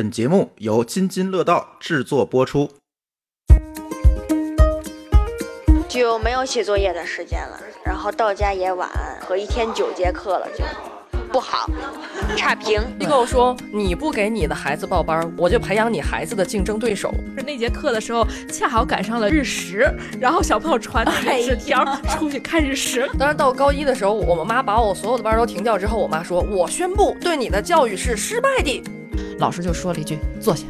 本节目由津津乐道制作播出。就没有写作业的时间了，然后到家也晚，和一天九节课了，就不好，差评。机构说你不给你的孩子报班，我就培养你孩子的竞争对手。是那节课的时候，恰好赶上了日食，然后小朋友传那个纸条出去看日食。当然到高一的时候，我们妈把我所有的班都停掉之后，我妈说我宣布对你的教育是失败的。老师就说了一句坐下，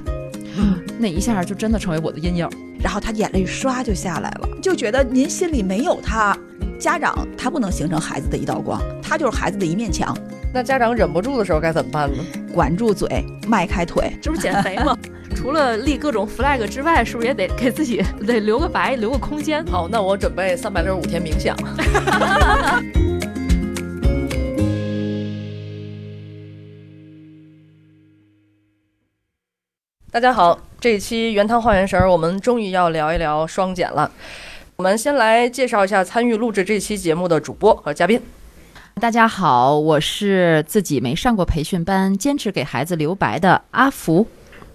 那一下就真的成为我的阴影。然后他眼泪唰就下来了，就觉得您心里没有他，家长他不能形成孩子的一道光，他就是孩子的一面墙。那家长忍不住的时候该怎么办呢？管住嘴，迈开腿，这不是减肥吗？除了立各种 flag 之外，是不是也得给自己得留个白，留个空间？好，那我准备三百六十五天冥想。大家好，这一期原汤化原食儿，我们终于要聊一聊双减了。我们先来介绍一下参与录制这期节目的主播和嘉宾。大家好，我是自己没上过培训班，坚持给孩子留白的阿福。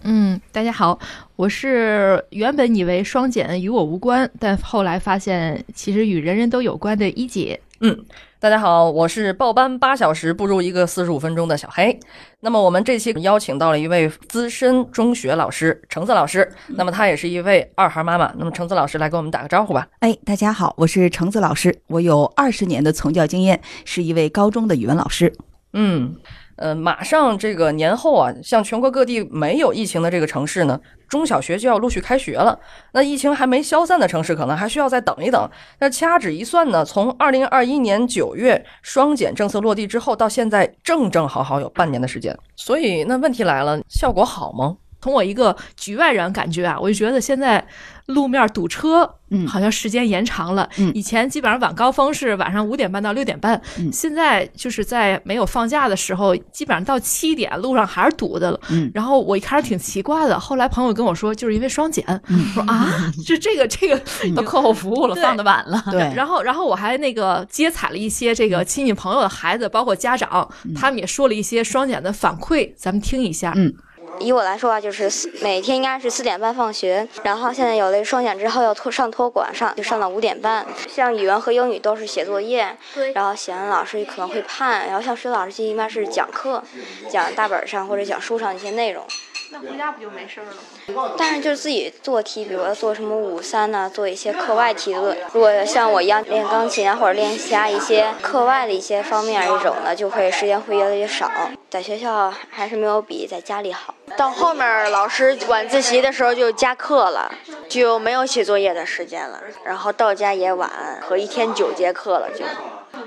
嗯，大家好，我是原本以为双减与我无关，但后来发现其实与人人都有关的一姐。嗯，大家好，我是报班八小时不如一个四十五分钟的小黑。那么我们这期邀请到了一位资深中学老师橙子老师，那么她也是一位二孩妈妈。那么橙子老师来给我们打个招呼吧。哎，大家好，我是橙子老师，我有二十年的从教经验，是一位高中的语文老师。嗯。呃，马上这个年后啊，像全国各地没有疫情的这个城市呢，中小学就要陆续开学了。那疫情还没消散的城市，可能还需要再等一等。那掐指一算呢，从二零二一年九月双减政策落地之后，到现在正正好好有半年的时间。所以那问题来了，效果好吗？从我一个局外人感觉啊，我就觉得现在。路面堵车，嗯，好像时间延长了。嗯，以前基本上晚高峰是晚上五点半到六点半，嗯，现在就是在没有放假的时候，基本上到七点路上还是堵的了。嗯，然后我一开始挺奇怪的，后来朋友跟我说，就是因为双减。说啊，就这个这个都课后服务了，放的晚了。对，然后然后我还那个接采了一些这个亲戚朋友的孩子，包括家长，他们也说了一些双减的反馈，咱们听一下。嗯。以我来说啊，就是每天应该是四点半放学，然后现在有了双减之后要托上托管上，就上到五点半。像语文和英语都是写作业，然后写完老师可能会判。然后像数学老师一般是讲课，讲大本上或者讲书上一些内容。那回家不就没事了吗？但是就自己做题，比如说做什么五三呢，做一些课外题论。如果像我一样练钢琴啊，或者练其他一些课外的一些方面这种的，就会时间会越来越少。在学校还是没有比在家里好。到后面老师晚自习的时候就加课了，就没有写作业的时间了。然后到家也晚，和一天九节课了，就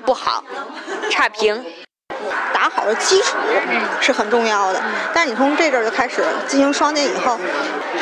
不好，差评。打好了基础是很重要的，但是你从这阵儿就开始进行双减以后，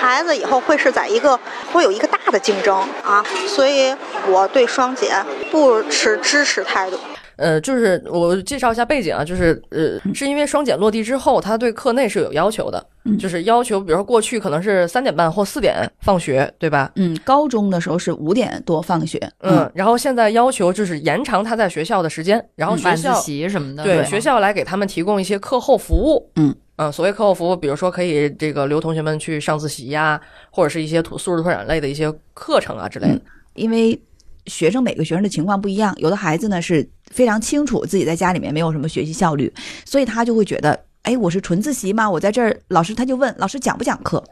孩子以后会是在一个会有一个大的竞争啊，所以我对双减不持支持态度。呃，就是我介绍一下背景啊，就是呃，是因为双减落地之后，他对课内是有要求的，就是要求，比如说过去可能是三点半或四点放学，对吧？嗯，高中的时候是五点多放学，嗯，然后现在要求就是延长他在学校的时间，然后学校习什么的，对，学校来给他们提供一些课后服务，嗯。嗯，所谓课后服务，比如说可以这个留同学们去上自习呀，或者是一些土素质拓展类的一些课程啊之类的，因为。学生每个学生的情况不一样，有的孩子呢是非常清楚自己在家里面没有什么学习效率，所以他就会觉得，哎，我是纯自习吗？我在这儿，老师他就问老师讲不讲课，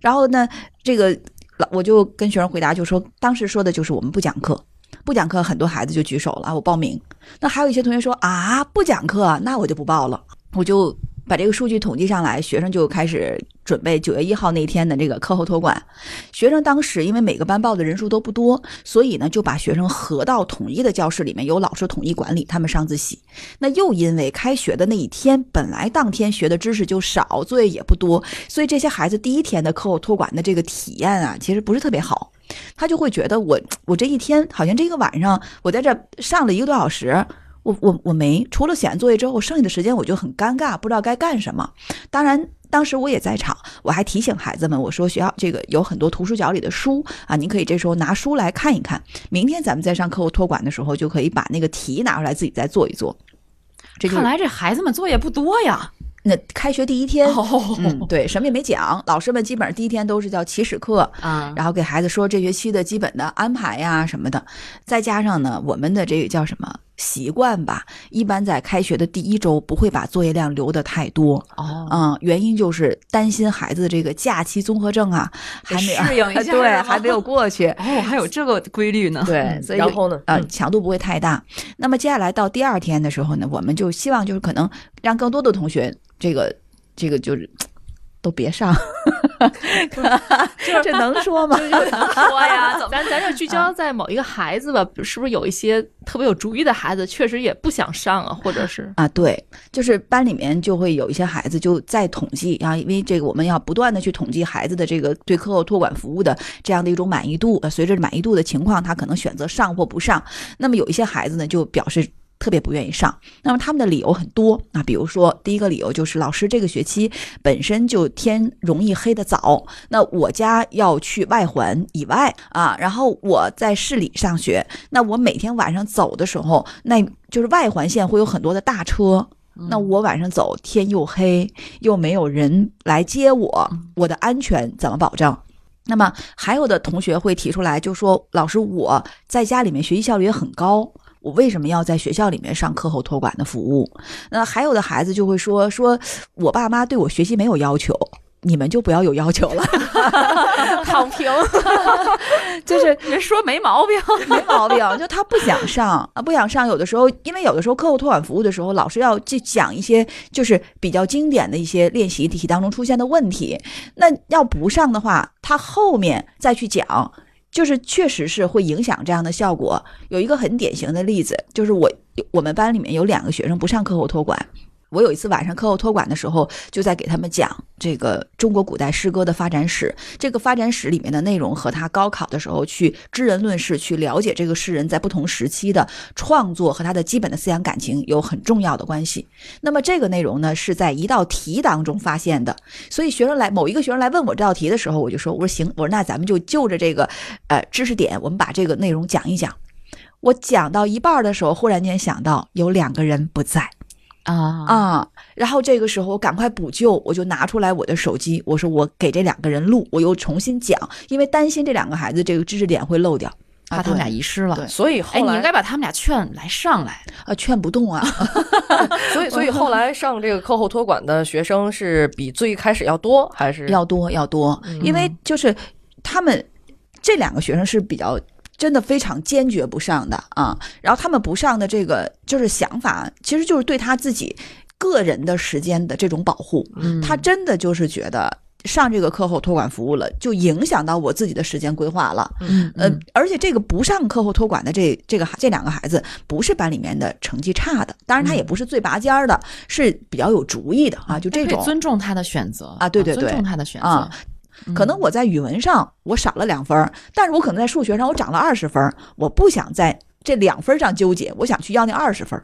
然后呢，这个老我就跟学生回答，就说当时说的就是我们不讲课，不讲课，很多孩子就举手了，我报名。那还有一些同学说啊，不讲课，那我就不报了，我就。把这个数据统计上来，学生就开始准备九月一号那天的这个课后托管。学生当时因为每个班报的人数都不多，所以呢就把学生合到统一的教室里面，由老师统一管理，他们上自习。那又因为开学的那一天，本来当天学的知识就少，作业也不多，所以这些孩子第一天的课后托管的这个体验啊，其实不是特别好。他就会觉得我我这一天好像这个晚上我在这上了一个多小时。我我我没除了写完作业之后，剩下的时间我就很尴尬，不知道该干什么。当然，当时我也在场，我还提醒孩子们，我说学校这个有很多图书角里的书啊，您可以这时候拿书来看一看。明天咱们在上课后托管的时候，就可以把那个题拿出来自己再做一做。这看来这孩子们作业不多呀。那开学第一天，哦嗯，对，什么也没讲，老师们基本上第一天都是叫起始课，啊，然后给孩子说这学期的基本的安排呀什么的，再加上呢，我们的这个叫什么习惯吧，一般在开学的第一周不会把作业量留的太多，哦，嗯，原因就是担心孩子这个假期综合症啊还没适应一下 对，还没有过去，哦，还有这个规律呢。对，所以然后呢呃，嗯强度不会太大。那么接下来到第二天的时候呢，我们就希望就是可能让更多的同学这个这个就是。都别上，这能说吗？能说呀，咱咱就聚焦在某一个孩子吧，是不是有一些特别有主意的孩子，确实也不想上啊，或者是啊，对，就是班里面就会有一些孩子就在统计啊，因为这个我们要不断的去统计孩子的这个对课后托管服务的这样的一种满意度，呃，随着满意度的情况，他可能选择上或不上。那么有一些孩子呢，就表示。特别不愿意上，那么他们的理由很多啊，比如说第一个理由就是老师这个学期本身就天容易黑的早，那我家要去外环以外啊，然后我在市里上学，那我每天晚上走的时候，那就是外环线会有很多的大车，那我晚上走天又黑，又没有人来接我，我的安全怎么保证？那么还有的同学会提出来，就说老师我在家里面学习效率也很高。我为什么要在学校里面上课后托管的服务？那还有的孩子就会说，说我爸妈对我学习没有要求，你们就不要有要求了，躺平，就是 人说没毛病，没毛病，就他不想上啊，不想上。有的时候，因为有的时候课后托管服务的时候，老师要去讲一些就是比较经典的一些练习题当中出现的问题，那要不上的话，他后面再去讲。就是确实是会影响这样的效果。有一个很典型的例子，就是我我们班里面有两个学生不上课后托管。我有一次晚上课后托管的时候，就在给他们讲这个中国古代诗歌的发展史。这个发展史里面的内容和他高考的时候去知人论事、去了解这个诗人在不同时期的创作和他的基本的思想感情有很重要的关系。那么这个内容呢，是在一道题当中发现的。所以学生来某一个学生来问我这道题的时候，我就说：“我说行，我说那咱们就就着这个呃知识点，我们把这个内容讲一讲。”我讲到一半的时候，忽然间想到有两个人不在。啊啊！然后这个时候我赶快补救，我就拿出来我的手机，我说我给这两个人录，我又重新讲，因为担心这两个孩子这个知识点会漏掉，怕他们俩遗失了。所以后来，你应该把他们俩劝来上来。啊，劝不动啊。所以所以 后来上这个课后托管的学生是比最开始要多，还是要多要多，因为就是他们这两个学生是比较。真的非常坚决不上的啊，然后他们不上的这个就是想法，其实就是对他自己个人的时间的这种保护。嗯他真的就是觉得上这个课后托管服务了，就影响到我自己的时间规划了。嗯呃，而且这个不上课后托管的这这个这两个孩子，不是班里面的成绩差的，当然他也不是最拔尖儿的，是比较有主意的啊，就这种。尊重他的选择啊对对对尊重他的选择啊。可能我在语文上我少了两分儿，但是我可能在数学上我涨了二十分儿，我不想在这两分儿上纠结，我想去要那二十分儿，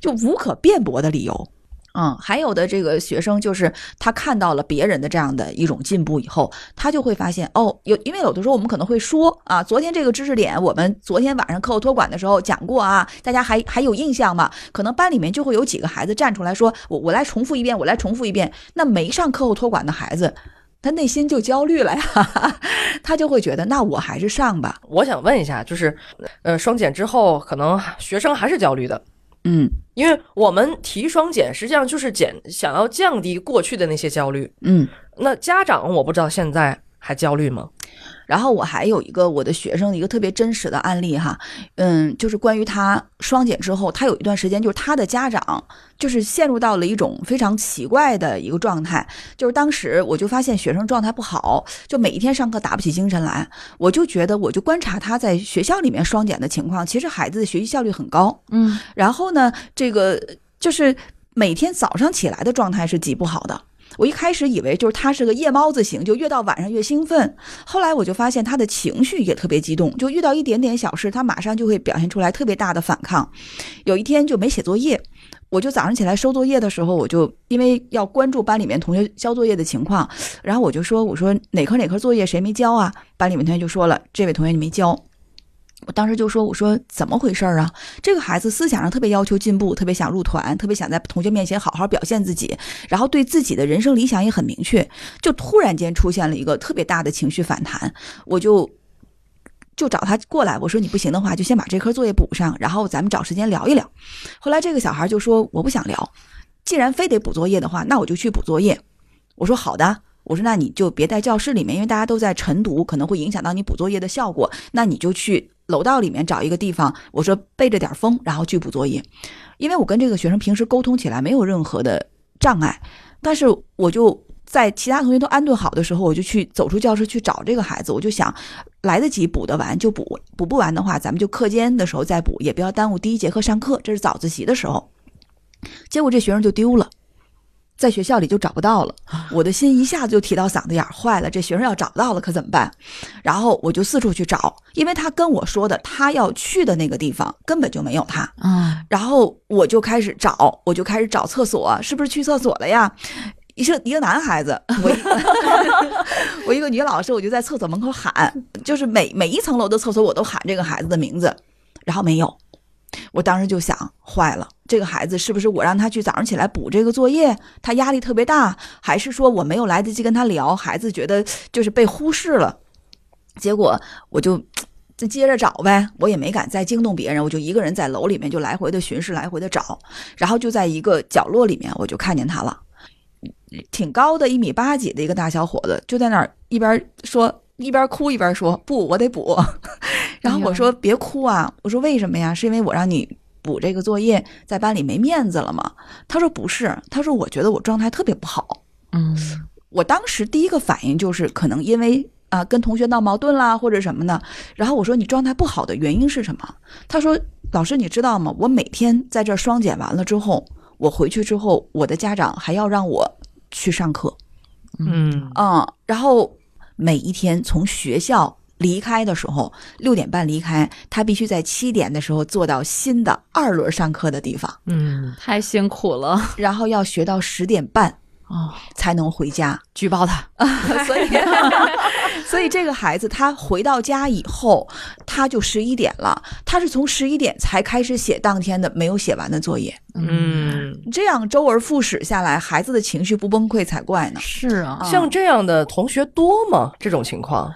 就无可辩驳的理由。嗯，还有的这个学生就是他看到了别人的这样的一种进步以后，他就会发现哦，有因为有的时候我们可能会说啊，昨天这个知识点我们昨天晚上课后托管的时候讲过啊，大家还还有印象吗？可能班里面就会有几个孩子站出来说，我我来重复一遍，我来重复一遍。那没上课后托管的孩子。他内心就焦虑了呀，他就会觉得那我还是上吧。我想问一下，就是呃，双减之后，可能学生还是焦虑的，嗯因为我们提双减，实际上就是减想要降低过去的那些焦虑。嗯。那家长我不知道现在还焦虑吗？然后我还有一个我的学生的一个特别真实的案例哈，嗯，就是关于他双减之后，他有一段时间就是他的家长就是陷入到了一种非常奇怪的一个状态，就是当时我就发现学生状态不好，就每一天上课打不起精神来，我就觉得我就观察他在学校里面双减的情况，其实孩子的学习效率很高，嗯，然后呢，这个就是每天早上起来的状态是极不好的。我一开始以为就是他是个夜猫子型，就越到晚上越兴奋。后来我就发现他的情绪也特别激动，就遇到一点点小事，他马上就会表现出来特别大的反抗。有一天就没写作业，我就早上起来收作业的时候，我就因为要关注班里面同学交作业的情况，然后我就说：“我说哪科哪科作业谁没交啊？”班里面同学就说了：“这位同学你没交。”我当时就说：“我说怎么回事儿啊？这个孩子思想上特别要求进步，特别想入团，特别想在同学面前好好表现自己，然后对自己的人生理想也很明确。就突然间出现了一个特别大的情绪反弹，我就就找他过来，我说你不行的话，就先把这科作业补上，然后咱们找时间聊一聊。后来这个小孩就说我不想聊，既然非得补作业的话，那我就去补作业。我说好的。”我说那你就别在教室里面，因为大家都在晨读，可能会影响到你补作业的效果。那你就去楼道里面找一个地方，我说背着点风，然后去补作业。因为我跟这个学生平时沟通起来没有任何的障碍，但是我就在其他同学都安顿好的时候，我就去走出教室去找这个孩子。我就想来得及补得完就补，补不完的话，咱们就课间的时候再补，也不要耽误第一节课上课。这是早自习的时候，结果这学生就丢了。在学校里就找不到了，我的心一下子就提到嗓子眼儿，坏了，这学生要找不到了可怎么办？然后我就四处去找，因为他跟我说的他要去的那个地方根本就没有他啊。然后我就开始找，我就开始找厕所，是不是去厕所了呀？一个一个男孩子，我 我一个女老师，我就在厕所门口喊，就是每每一层楼的厕所我都喊这个孩子的名字，然后没有。我当时就想，坏了，这个孩子是不是我让他去早上起来补这个作业，他压力特别大，还是说我没有来得及跟他聊，孩子觉得就是被忽视了？结果我就再接着找呗，我也没敢再惊动别人，我就一个人在楼里面就来回的巡视，来回的找，然后就在一个角落里面，我就看见他了，挺高的，一米八几的一个大小伙子，就在那儿一边说。一边哭一边说：“不，我得补。”然后我说：“别哭啊！”我说：“为什么呀？是因为我让你补这个作业，在班里没面子了吗？”他说：“不是。”他说：“我觉得我状态特别不好。”嗯，我当时第一个反应就是可能因为啊跟同学闹矛盾啦或者什么的。然后我说：“你状态不好的原因是什么？”他说：“老师，你知道吗？我每天在这双减完了之后，我回去之后，我的家长还要让我去上课。”嗯嗯，然后。每一天从学校离开的时候，六点半离开，他必须在七点的时候坐到新的二轮上课的地方。嗯，太辛苦了。然后要学到十点半哦，才能回家举报他。所以，所以这个孩子他回到家以后，他就十一点了。他是从十一点才开始写当天的没有写完的作业。嗯，这样周而复始下来，孩子的情绪不崩溃才怪呢。是啊，像这样的同学多吗？这种情况，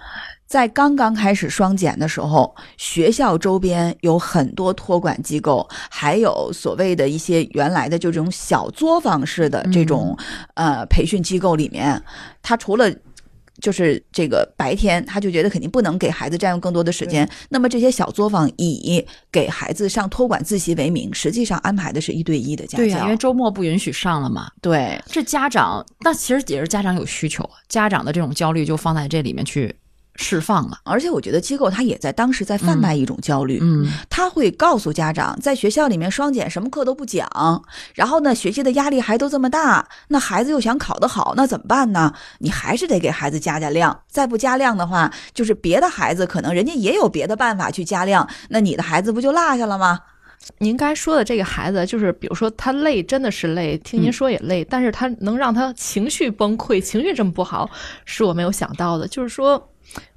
在刚刚开始双减的时候，学校周边有很多托管机构，还有所谓的一些原来的就这种小作坊式的这种呃培训机构里面，他除了。就是这个白天，他就觉得肯定不能给孩子占用更多的时间。那么这些小作坊以给孩子上托管自习为名，实际上安排的是一对一的家教。对呀，因为周末不允许上了嘛。对，这家长那其实也是家长有需求，家长的这种焦虑就放在这里面去。释放了，而且我觉得机构他也在当时在贩卖一种焦虑，嗯，他会告诉家长，在学校里面双减，什么课都不讲，然后呢，学习的压力还都这么大，那孩子又想考得好，那怎么办呢？你还是得给孩子加加量，再不加量的话，就是别的孩子可能人家也有别的办法去加量，那你的孩子不就落下了吗？您刚才说的这个孩子，就是比如说他累，真的是累，听您说也累，但是他能让他情绪崩溃，情绪这么不好，是我没有想到的，就是说。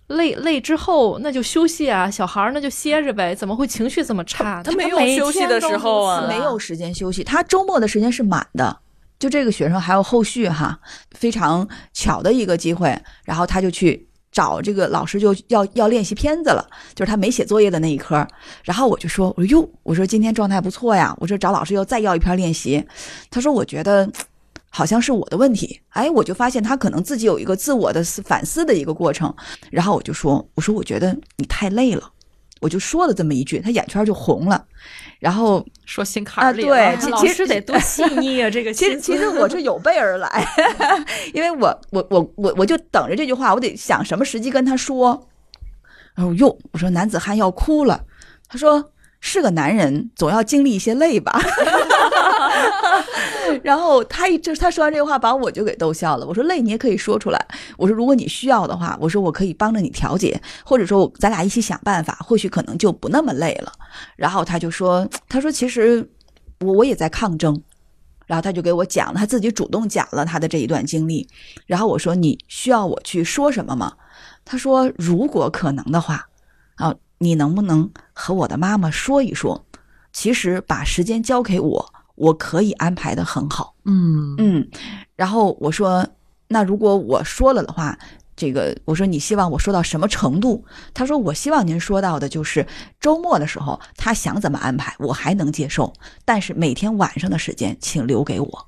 累累之后，那就休息啊，小孩儿那就歇着呗。怎么会情绪这么差？他没有休息的时候啊，没有时间休息。他周末的时间是满的。就这个学生还有后续哈，非常巧的一个机会，然后他就去找这个老师，就要要练习片子了，就是他没写作业的那一科。然后我就说，我说哟，我说今天状态不错呀，我说找老师要再要一篇练习。他说，我觉得。好像是我的问题，哎，我就发现他可能自己有一个自我的反思的一个过程，然后我就说，我说我觉得你太累了，我就说了这么一句，他眼圈就红了，然后说心坎里了。对，其实得多细腻啊，这个其实其实我是有备而来，因为我我我我我就等着这句话，我得想什么时机跟他说。然后哟，我说男子汉要哭了，他说是个男人，总要经历一些累吧。然后他一就他说完这个话，把我就给逗笑了。我说累你也可以说出来。我说如果你需要的话，我说我可以帮着你调节，或者说咱俩一起想办法，或许可能就不那么累了。然后他就说，他说其实我我也在抗争。然后他就给我讲了，他自己主动讲了他的这一段经历。然后我说你需要我去说什么吗？他说如果可能的话，啊，你能不能和我的妈妈说一说？其实把时间交给我，我可以安排的很好。嗯嗯，然后我说，那如果我说了的话，这个我说你希望我说到什么程度？他说我希望您说到的就是周末的时候他想怎么安排，我还能接受，但是每天晚上的时间请留给我。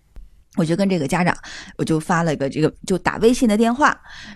我就跟这个家长，我就发了一个这个就打微信的电话，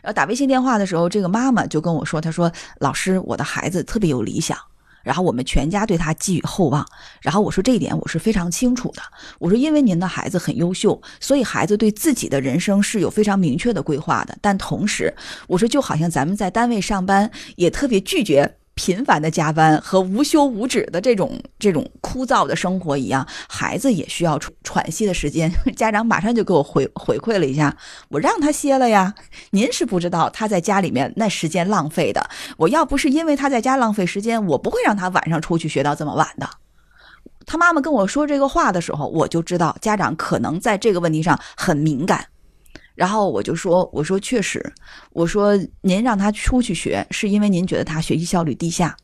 然后打微信电话的时候，这个妈妈就跟我说，她说老师，我的孩子特别有理想。然后我们全家对他寄予厚望。然后我说这一点我是非常清楚的。我说因为您的孩子很优秀，所以孩子对自己的人生是有非常明确的规划的。但同时，我说就好像咱们在单位上班，也特别拒绝。频繁的加班和无休无止的这种这种枯燥的生活一样，孩子也需要喘喘息的时间。家长马上就给我回回馈了一下，我让他歇了呀。您是不知道他在家里面那时间浪费的。我要不是因为他在家浪费时间，我不会让他晚上出去学到这么晚的。他妈妈跟我说这个话的时候，我就知道家长可能在这个问题上很敏感。然后我就说：“我说确实，我说您让他出去学，是因为您觉得他学习效率低下。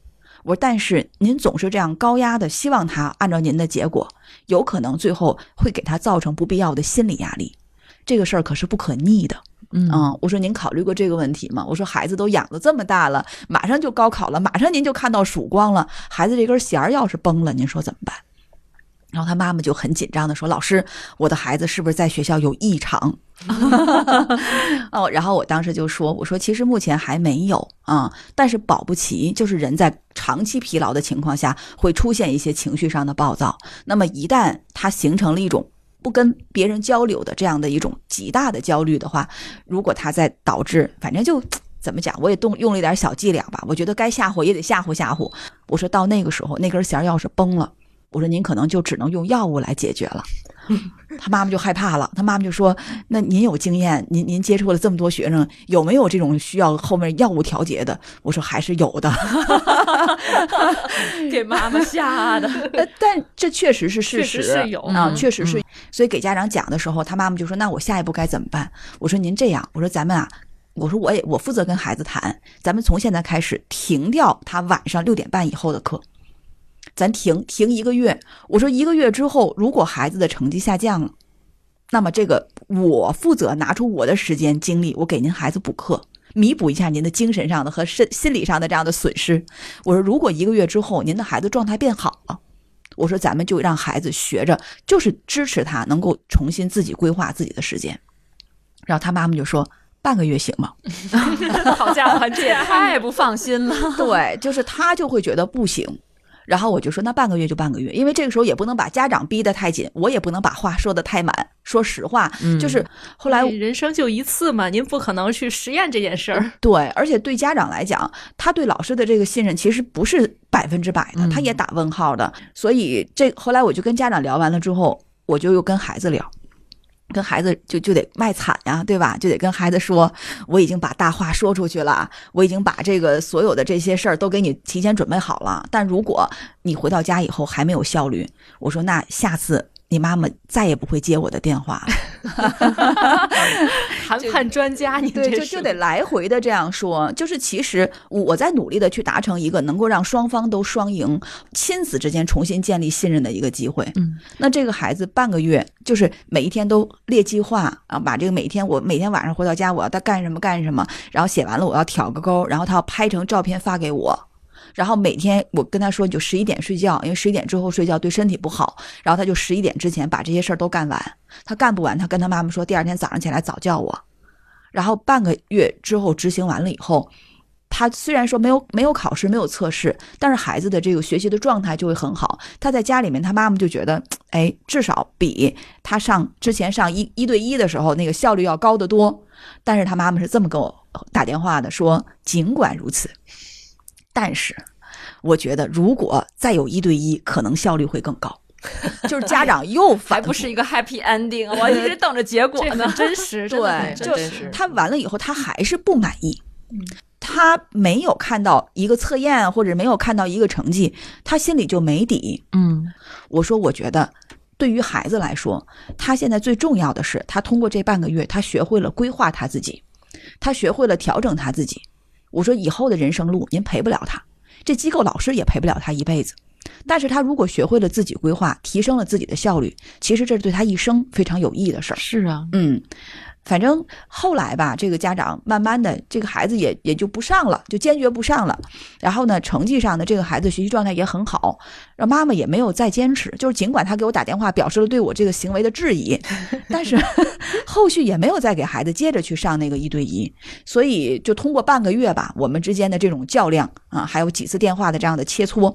我说，但是您总是这样高压的，希望他按照您的结果，有可能最后会给他造成不必要的心理压力。这个事儿可是不可逆的。嗯我说您考虑过这个问题吗？我说孩子都养的这么大了，马上就高考了，马上您就看到曙光了，孩子这根弦儿要是崩了，您说怎么办？”然后他妈妈就很紧张的说：“老师，我的孩子是不是在学校有异常？” 哦，然后我当时就说：“我说其实目前还没有啊，但是保不齐就是人在长期疲劳的情况下会出现一些情绪上的暴躁。那么一旦他形成了一种不跟别人交流的这样的一种极大的焦虑的话，如果他在导致，反正就怎么讲，我也动用了一点小伎俩吧。我觉得该吓唬也得吓唬吓唬。我说到那个时候，那根弦要是崩了。”我说您可能就只能用药物来解决了，他妈妈就害怕了。他妈妈就说：“那您有经验，您您接触了这么多学生，有没有这种需要后面药物调节的？”我说：“还是有的。”给妈妈吓的。但这确实是事实，是有啊，确实是。所以给家长讲的时候，他妈妈就说：“那我下一步该怎么办？”我说：“您这样，我说咱们啊，我说我也我负责跟孩子谈，咱们从现在开始停掉他晚上六点半以后的课。”咱停停一个月，我说一个月之后，如果孩子的成绩下降了，那么这个我负责拿出我的时间精力，我给您孩子补课，弥补一下您的精神上的和身心理上的这样的损失。我说如果一个月之后您的孩子状态变好了，我说咱们就让孩子学着，就是支持他能够重新自己规划自己的时间。然后他妈妈就说半个月行吗？好家伙，这也太不放心了。对，就是他就会觉得不行。然后我就说，那半个月就半个月，因为这个时候也不能把家长逼得太紧，我也不能把话说得太满。说实话，就是后来人生就一次嘛，您不可能去实验这件事儿。对，而且对家长来讲，他对老师的这个信任其实不是百分之百的，他也打问号的。所以这后来我就跟家长聊完了之后，我就又跟孩子聊。跟孩子就就得卖惨呀，对吧？就得跟孩子说，我已经把大话说出去了，我已经把这个所有的这些事儿都给你提前准备好了。但如果你回到家以后还没有效率，我说那下次。你妈妈再也不会接我的电话了。谈判专家，你对就就得来回的这样说。就是其实我在努力的去达成一个能够让双方都双赢、亲子之间重新建立信任的一个机会。嗯，那这个孩子半个月就是每一天都列计划啊，把这个每天我每天晚上回到家我要他干什么干什么，然后写完了我要挑个勾，然后他要拍成照片发给我。然后每天我跟他说，你就十一点睡觉，因为十一点之后睡觉对身体不好。然后他就十一点之前把这些事儿都干完。他干不完，他跟他妈妈说，第二天早上起来早叫我。然后半个月之后执行完了以后，他虽然说没有没有考试，没有测试，但是孩子的这个学习的状态就会很好。他在家里面，他妈妈就觉得，哎，至少比他上之前上一一对一的时候那个效率要高得多。但是他妈妈是这么跟我打电话的，说尽管如此。但是，我觉得如果再有一对一，可能效率会更高。就是家长又还不是一个 happy ending，我一直等着结果呢。真实，对，就是他完了以后，他还是不满意。他没有看到一个测验，或者没有看到一个成绩，他心里就没底。嗯，我说，我觉得对于孩子来说，他现在最重要的是，他通过这半个月，他学会了规划他自己，他学会了调整他自己。我说以后的人生路，您陪不了他，这机构老师也陪不了他一辈子。但是他如果学会了自己规划，提升了自己的效率，其实这是对他一生非常有益的事儿。是啊，嗯，反正后来吧，这个家长慢慢的，这个孩子也也就不上了，就坚决不上了。然后呢，成绩上呢，这个孩子学习状态也很好，让妈妈也没有再坚持。就是尽管他给我打电话表示了对我这个行为的质疑，但是后续也没有再给孩子接着去上那个一对一。所以就通过半个月吧，我们之间的这种较量啊，还有几次电话的这样的切磋。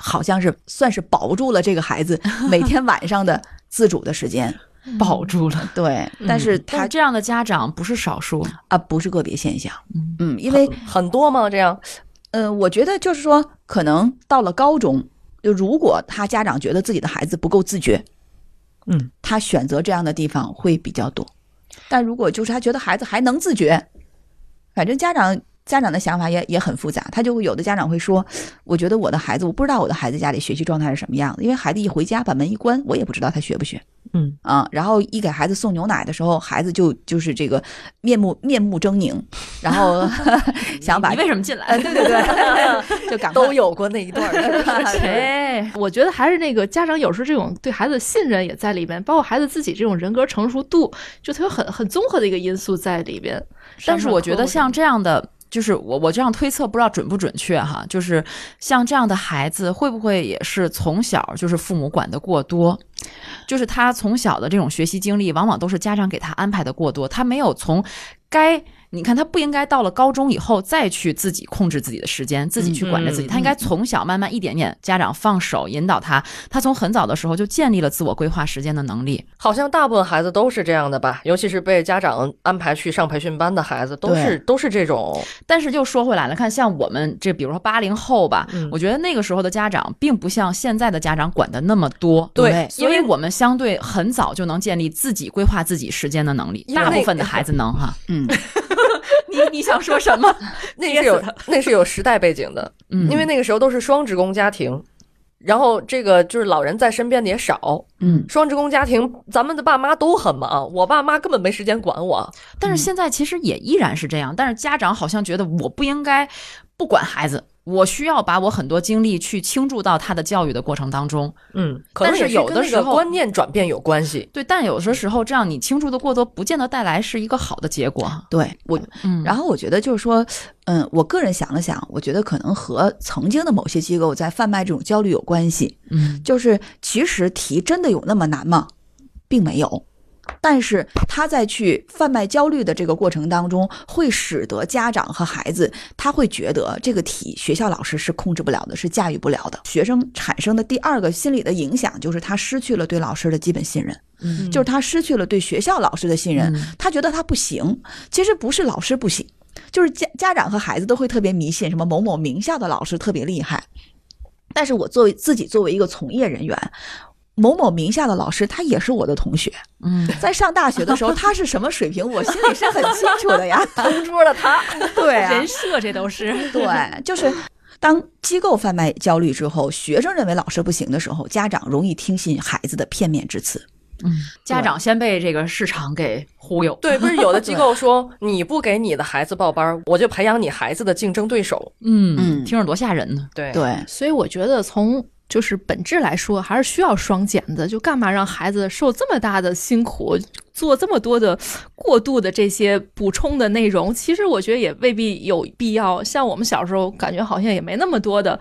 好像是算是保住了这个孩子每天晚上的自主的时间，保住了。对，但是他但这样的家长不是少数，啊不是个别现象，嗯，因为很多嘛？这样，呃，我觉得就是说，可能到了高中，就如果他家长觉得自己的孩子不够自觉，嗯，他选择这样的地方会比较多。但如果就是他觉得孩子还能自觉，反正家长家长的想法也也很复杂，他就会有的家长会说，我觉得我的孩子，我不知道我的孩子家里学习状态是什么样的，因为孩子一回家把门一关，我也不知道他学不学。嗯啊，然后一给孩子送牛奶的时候，孩子就就是这个面目面目狰狞，然后 想把你为什么进来？呃，对对对，就赶快都有过那一段儿，是吧？哎，我觉得还是那个家长有时候这种对孩子的信任也在里边，包括孩子自己这种人格成熟度，就他有很很综合的一个因素在里边。但是我觉得像这样的，就是我我这样推测，不知道准不准确哈。就是像这样的孩子，会不会也是从小就是父母管得过多？就是他从小的这种学习经历，往往都是家长给他安排的过多，他没有从该。你看，他不应该到了高中以后再去自己控制自己的时间，自己去管着自己。嗯他应该从小慢慢一点点，家长放手引导他。他从很早的时候就建立了自我规划时间的能力。好像大部分孩子都是这样的吧，尤其是被家长安排去上培训班的孩子，都是都是这种。但是又说回来了，看像我们这，比如说八零后吧，嗯我觉得那个时候的家长并不像现在的家长管的那么多。对所以我们相对很早就能建立自己规划自己时间的能力。大部分的孩子能哈。嗯，你你想说什么？那是有那是有时代背景的，嗯因为那个时候都是双职工家庭，然后这个就是老人在身边的也少。嗯，双职工家庭，咱们的爸妈都很忙，我爸妈根本没时间管我。但是现在其实也依然是这样，但是家长好像觉得我不应该不管孩子，我需要把我很多精力去倾注到他的教育的过程当中。嗯，可能但是有的时候观念转变有关系。对，但有的时候这样你倾注的过多，不见得带来是一个好的结果。对我，嗯然后我觉得就是说，嗯，我个人想了想，我觉得可能和曾经的某些机构在贩卖这种焦虑有关系。嗯就是其实题真的有那么难吗？并没有。但是他在去贩卖焦虑的这个过程当中，会使得家长和孩子他会觉得这个题学校老师是控制不了的，是驾驭不了的。学生产生的第二个心理的影响就是他失去了对老师的基本信任，嗯就是他失去了对学校老师的信任，嗯他觉得他不行。其实不是老师不行，就是家家长和孩子都会特别迷信，什么某某名校的老师特别厉害。但是我作为自己作为一个从业人员，某某名下的老师他也是我的同学，嗯，在上大学的时候他是什么水平，我心里是很清楚的呀。同桌的他，对啊人，设这都是对，就是当机构贩卖焦虑之后，学生认为老师不行的时候，家长容易听信孩子的片面之词。嗯家长先被这个市场给忽悠。对，不是有的机构 说你不给你的孩子报班儿，我就培养你孩子的竞争对手。嗯嗯听着多吓人呢。对对，所以我觉得从就是本质来说，还是需要双减的。就干嘛让孩子受这么大的辛苦，做这么多的过度的这些补充的内容？其实我觉得也未必有必要。像我们小时候，感觉好像也没那么多的。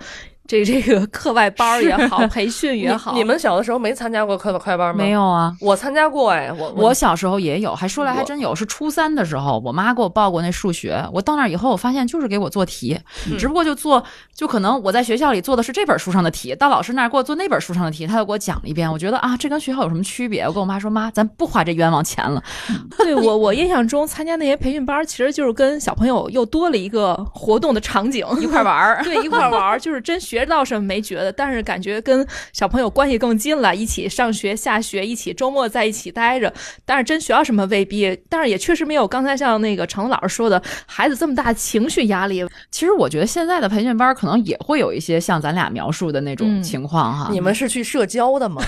这这个课外班儿也好，培训 也好，你你们小的时候没参加过课快班吗？没有，啊。我参加过哎，我我小时候也有，还说来还真有，是初三的时候，我妈给我报过那数学。我到那儿以后，我发现就是给我做题，嗯只不过就做，就可能我在学校里做的是这本书上的题，到老师那儿给我做那本书上的题，他又给我讲了一遍。我觉得啊，这跟学校有什么区别？我跟我妈说，妈，咱不花这冤枉钱了。对我我印象中参加那些培训班，其实就是跟小朋友又多了一个活动的场景，一块玩儿。对，一块玩儿，就是真学学到什么没觉得，但是感觉跟小朋友关系更近了，一起上学下学，一起周末在一起待着。但是真学到什么未必，但是也确实没有刚才像那个程老师说的，孩子这么大情绪压力。其实我觉得现在的培训班可能也会有一些像咱俩描述的那种嗯情况哈。你们是去社交的吗？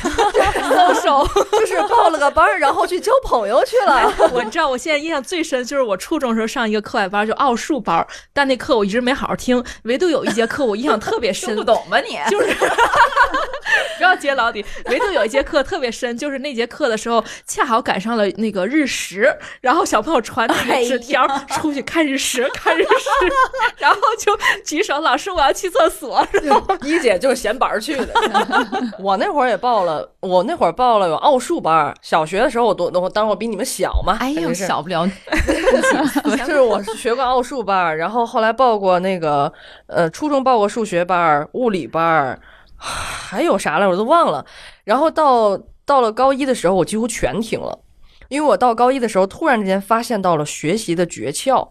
高手，就是报了个班，然后去交朋友去了。我你知道，我现在印象最深就是我初中时候上一个课外班，就奥数班，但那课我一直没好好听，唯独有一节课我印象特别深，不懂吧你？就是 不要揭老底，唯独有一节课特别深，就是那节课的时候恰好赶上了那个日食，然后小朋友传那个纸条出去看日食，看日食，然后就举手，老师我要去厕所，一姐就是闲板儿去的。我那会儿也报了，我那会儿报了有奥数班。小学的时候我多，我当然我比你们小嘛，哎呦，小不了，就是我是学过奥数班，然后后来报过那个呃，初中报过数学班儿、物理班儿，还有啥来我都忘了。然后到到了高一的时候，我几乎全停了，因为我到高一的时候突然之间发现到了学习的诀窍，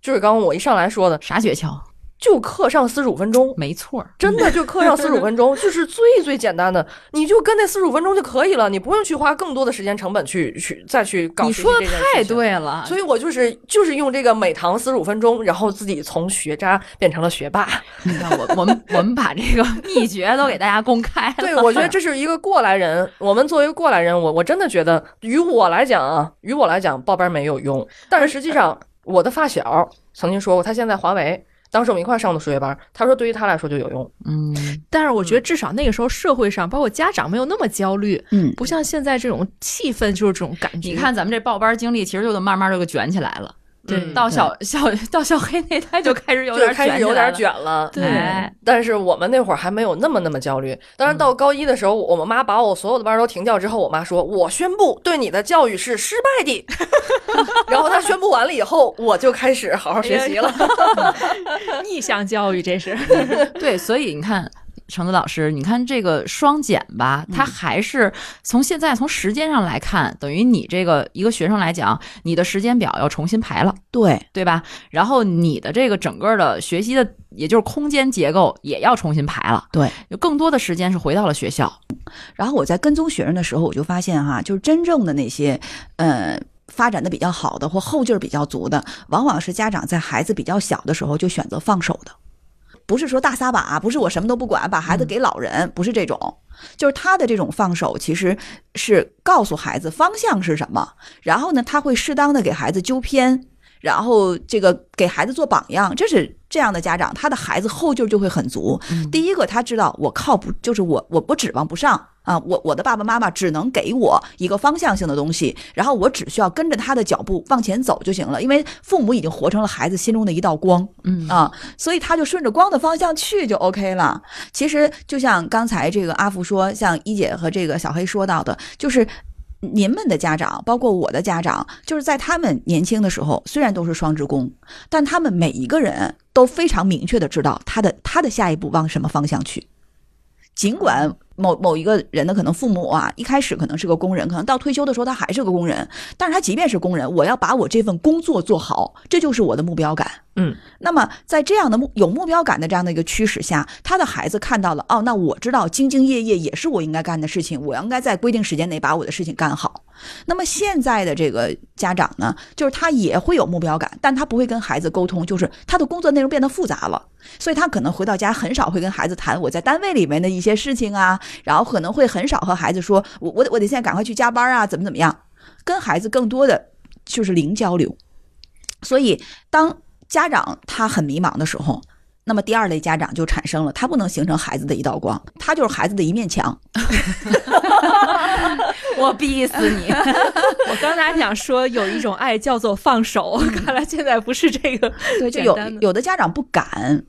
就是刚刚我一上来说的，啥诀窍？就课上四十五分钟。没错儿，真的就课上四十五分钟，就是最最简单的，你就跟那四十五分钟就可以了，你不用去花更多的时间成本去去再去搞你说的太对了。所以我就是就是用这个每堂四十五分钟，然后自己从学渣变成了学霸。你看我我们我们把这个秘诀都给大家公开了。对，我觉得这是一个过来人。我们作为过来人，我我真的觉得，于我来讲啊，于我来讲，报班没有用。但是实际上，我的发小曾经说过，他现在华为。当时我们一块儿上的数学班，他说对于他来说就有用。嗯，但是我觉得至少那个时候社会上，包括家长没有那么焦虑，嗯，不像现在这种气氛就是这种感觉。你看咱们这报班经历，其实就得慢慢就给卷起来了。对嗯到小小到小黑那代就开始有点就开始有点卷卷了。对哎但是我们那会儿还没有那么那么焦虑。当然，到高一的时候，我们妈把我所有的班都停掉之后，我妈说：“我宣布对你的教育是失败的。”然后她宣布完了以后，我就开始好好学习了。逆向教育，这是 对，所以你看。橙子老师，你看这个双减吧，它还是从现在从时间上来看，等于你这个一个学生来讲，你的时间表要重新排了，对，对吧？然后你的这个整个的学习的，也就是空间结构也要重新排了，对，有更多的时间是回到了学校。然后我在跟踪学生的时候，我就发现哈，就是真正的那些，呃。发展的比较好的或后劲儿比较足的，往往是家长在孩子比较小的时候就选择放手的，不是说大撒把，不是我什么都不管，把孩子给老人，不是这种，就是他的这种放手，其实是告诉孩子方向是什么，然后呢，他会适当的给孩子纠偏，然后这个给孩子做榜样，这是这样的家长，他的孩子后劲儿就会很足。第一个，他知道我靠不，就是我我我指望不上啊，我我的爸爸妈妈只能给我一个方向性的东西，然后我只需要跟着他的脚步往前走就行了，因为父母已经活成了孩子心中的一道光。嗯啊，所以他就顺着光的方向去就 OK 了。其实就像刚才这个阿福说，像一姐和这个小黑说到的，就是。您们的家长，包括我的家长，就是在他们年轻的时候，虽然都是双职工，但他们每一个人都非常明确的知道他的他的下一步往什么方向去。尽管某某一个人的可能父母啊，一开始可能是个工人，可能到退休的时候他还是个工人，但是他即便是工人，我要把我这份工作做好，这就是我的目标感。嗯，那么在这样的目有目标感的这样的一个驱使下，他的孩子看到了，哦，那我知道兢兢业业也是我应该干的事情，我应该在规定时间内把我的事情干好。那么现在的这个家长呢，就是他也会有目标感，但他不会跟孩子沟通，就是他的工作内容变得复杂了，所以他可能回到家很少会跟孩子谈我在单位里面的一些事情啊，然后可能会很少和孩子说，我我得我得现在赶快去加班啊，怎么怎么样，跟孩子更多的就是零交流。所以当家长他很迷茫的时候，那么第二类家长就产生了，他不能形成孩子的一道光，他就是孩子的一面墙。我逼死你！我刚才想说有一种爱叫做放手，看来现在不是这个对，就有的。有的家长不敢，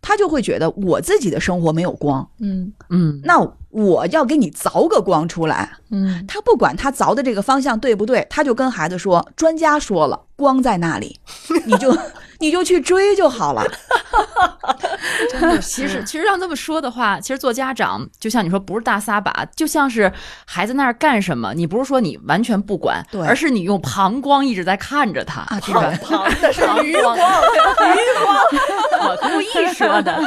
他就会觉得我自己的生活没有光，嗯。嗯，那我要给你凿个光出来。嗯。他不管他凿的这个方向对不对，他就跟孩子说，专家说了，光在那里，你就你就去追就好了。真的，其实其实要这么说的话，其实做家长就像你说，不是大撒把，就像是孩子那儿干什么，你不是说你完全不管，对而是你用膀胱一直在看着他啊，对吧？旁的是余光，我故意说的，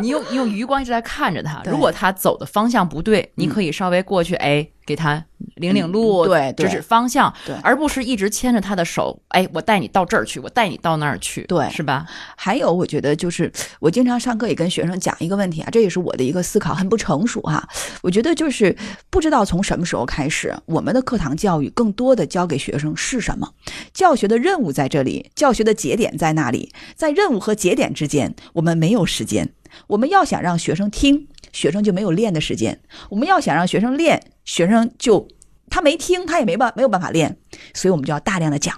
你用你用余光一直在看着他，如果他走的方向不对，你可以稍微过去，哎，给他领领路，嗯对对指指方向，对而不是一直牵着他的手，哎，我带你到这儿去，我带你到那儿去，对是吧？还有，我觉得就是我经常上课也跟学生讲一个问题啊，这也是我的一个思考，很不成熟哈、我觉得就是不知道从什么时候开始，我们的课堂教育更多的教给学生是什么，教学的任务在这里，教学的节点在那里，在任务和节点之间，我们没有时间。我们要想让学生听，学生就没有练的时间；我们要想让学生练，学生就他没听，他也没办没有办法练，所以我们就要大量的讲。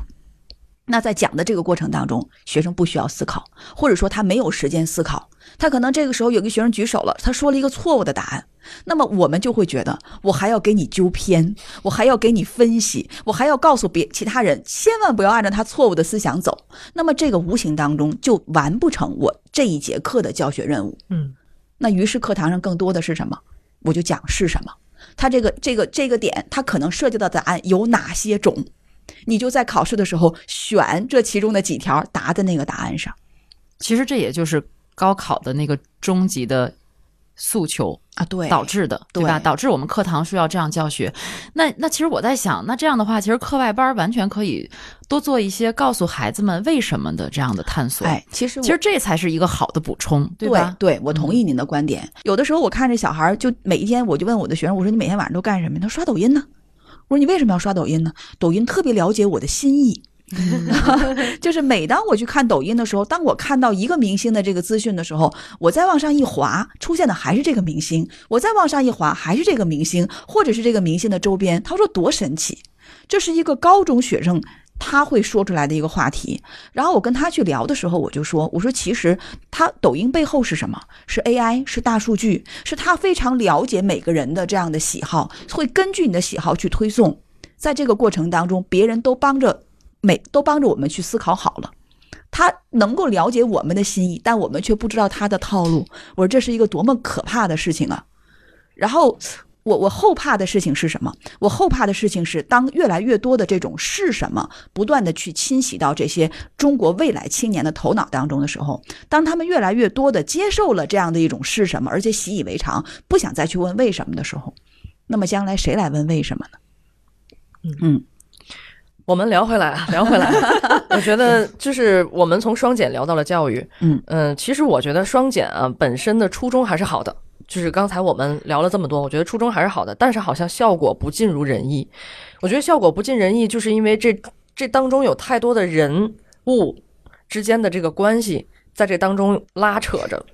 那在讲的这个过程当中，学生不需要思考，或者说他没有时间思考，他可能这个时候有个学生举手了，他说了一个错误的答案，那么我们就会觉得我还要给你纠偏，我还要给你分析，我还要告诉别其他人千万不要按照他错误的思想走，那么这个无形当中就完不成我这一节课的教学任务。嗯，那于是课堂上更多的是什么？我就讲是什么，它这个这个这个点，它可能涉及到答案有哪些种？你就在考试的时候选这其中的几条答在那个答案上其实这也就是高考的那个终极的诉求啊。对，导致的，对吧？导致我们课堂需要这样教学。那那其实我在想，那这样的话，其实课外班完全可以多做一些告诉孩子们为什么的这样的探索。哎，其实其实这才是一个好的补充，对吧？对，我同意您的观点。有的时候我看这小孩儿，就每一天我就问我的学生，我说你每天晚上都干什么？他说刷抖音呢。我说你为什么要刷抖音呢？抖音特别了解我的心意。就是每当我去看抖音的时候，当我看到一个明星的这个资讯的时候，我再往上一滑，出现的还是这个明星；我再往上一滑，还是这个明星，或者是这个明星的周边。他说多神奇！这是一个高中学生他会说出来的一个话题。然后我跟他去聊的时候，我就说：“我说其实他抖音背后是什么？是 AI，是大数据，是他非常了解每个人的这样的喜好，会根据你的喜好去推送。在这个过程当中，别人都帮着每都帮着我们去思考好了。”他能够了解我们的心意，但我们却不知道他的套路。我说这是一个多么可怕的事情啊！然后我我后怕的事情是什么？我后怕的事情是，当越来越多的这种是什么不断的去侵袭到这些中国未来青年的头脑当中的时候，当他们越来越多的接受了这样的一种是什么，而且习以为常，不想再去问为什么的时候，那么将来谁来问为什么呢？嗯我们聊回来啊，聊回来。我觉得就是我们从双减聊到了教育，嗯嗯，其实我觉得双减啊本身的初衷还是好的，就是刚才我们聊了这么多，我觉得初衷还是好的，但是好像效果不尽如人意。我觉得效果不尽人意，就是因为这这当中有太多的人物之间的这个关系在这当中拉扯着。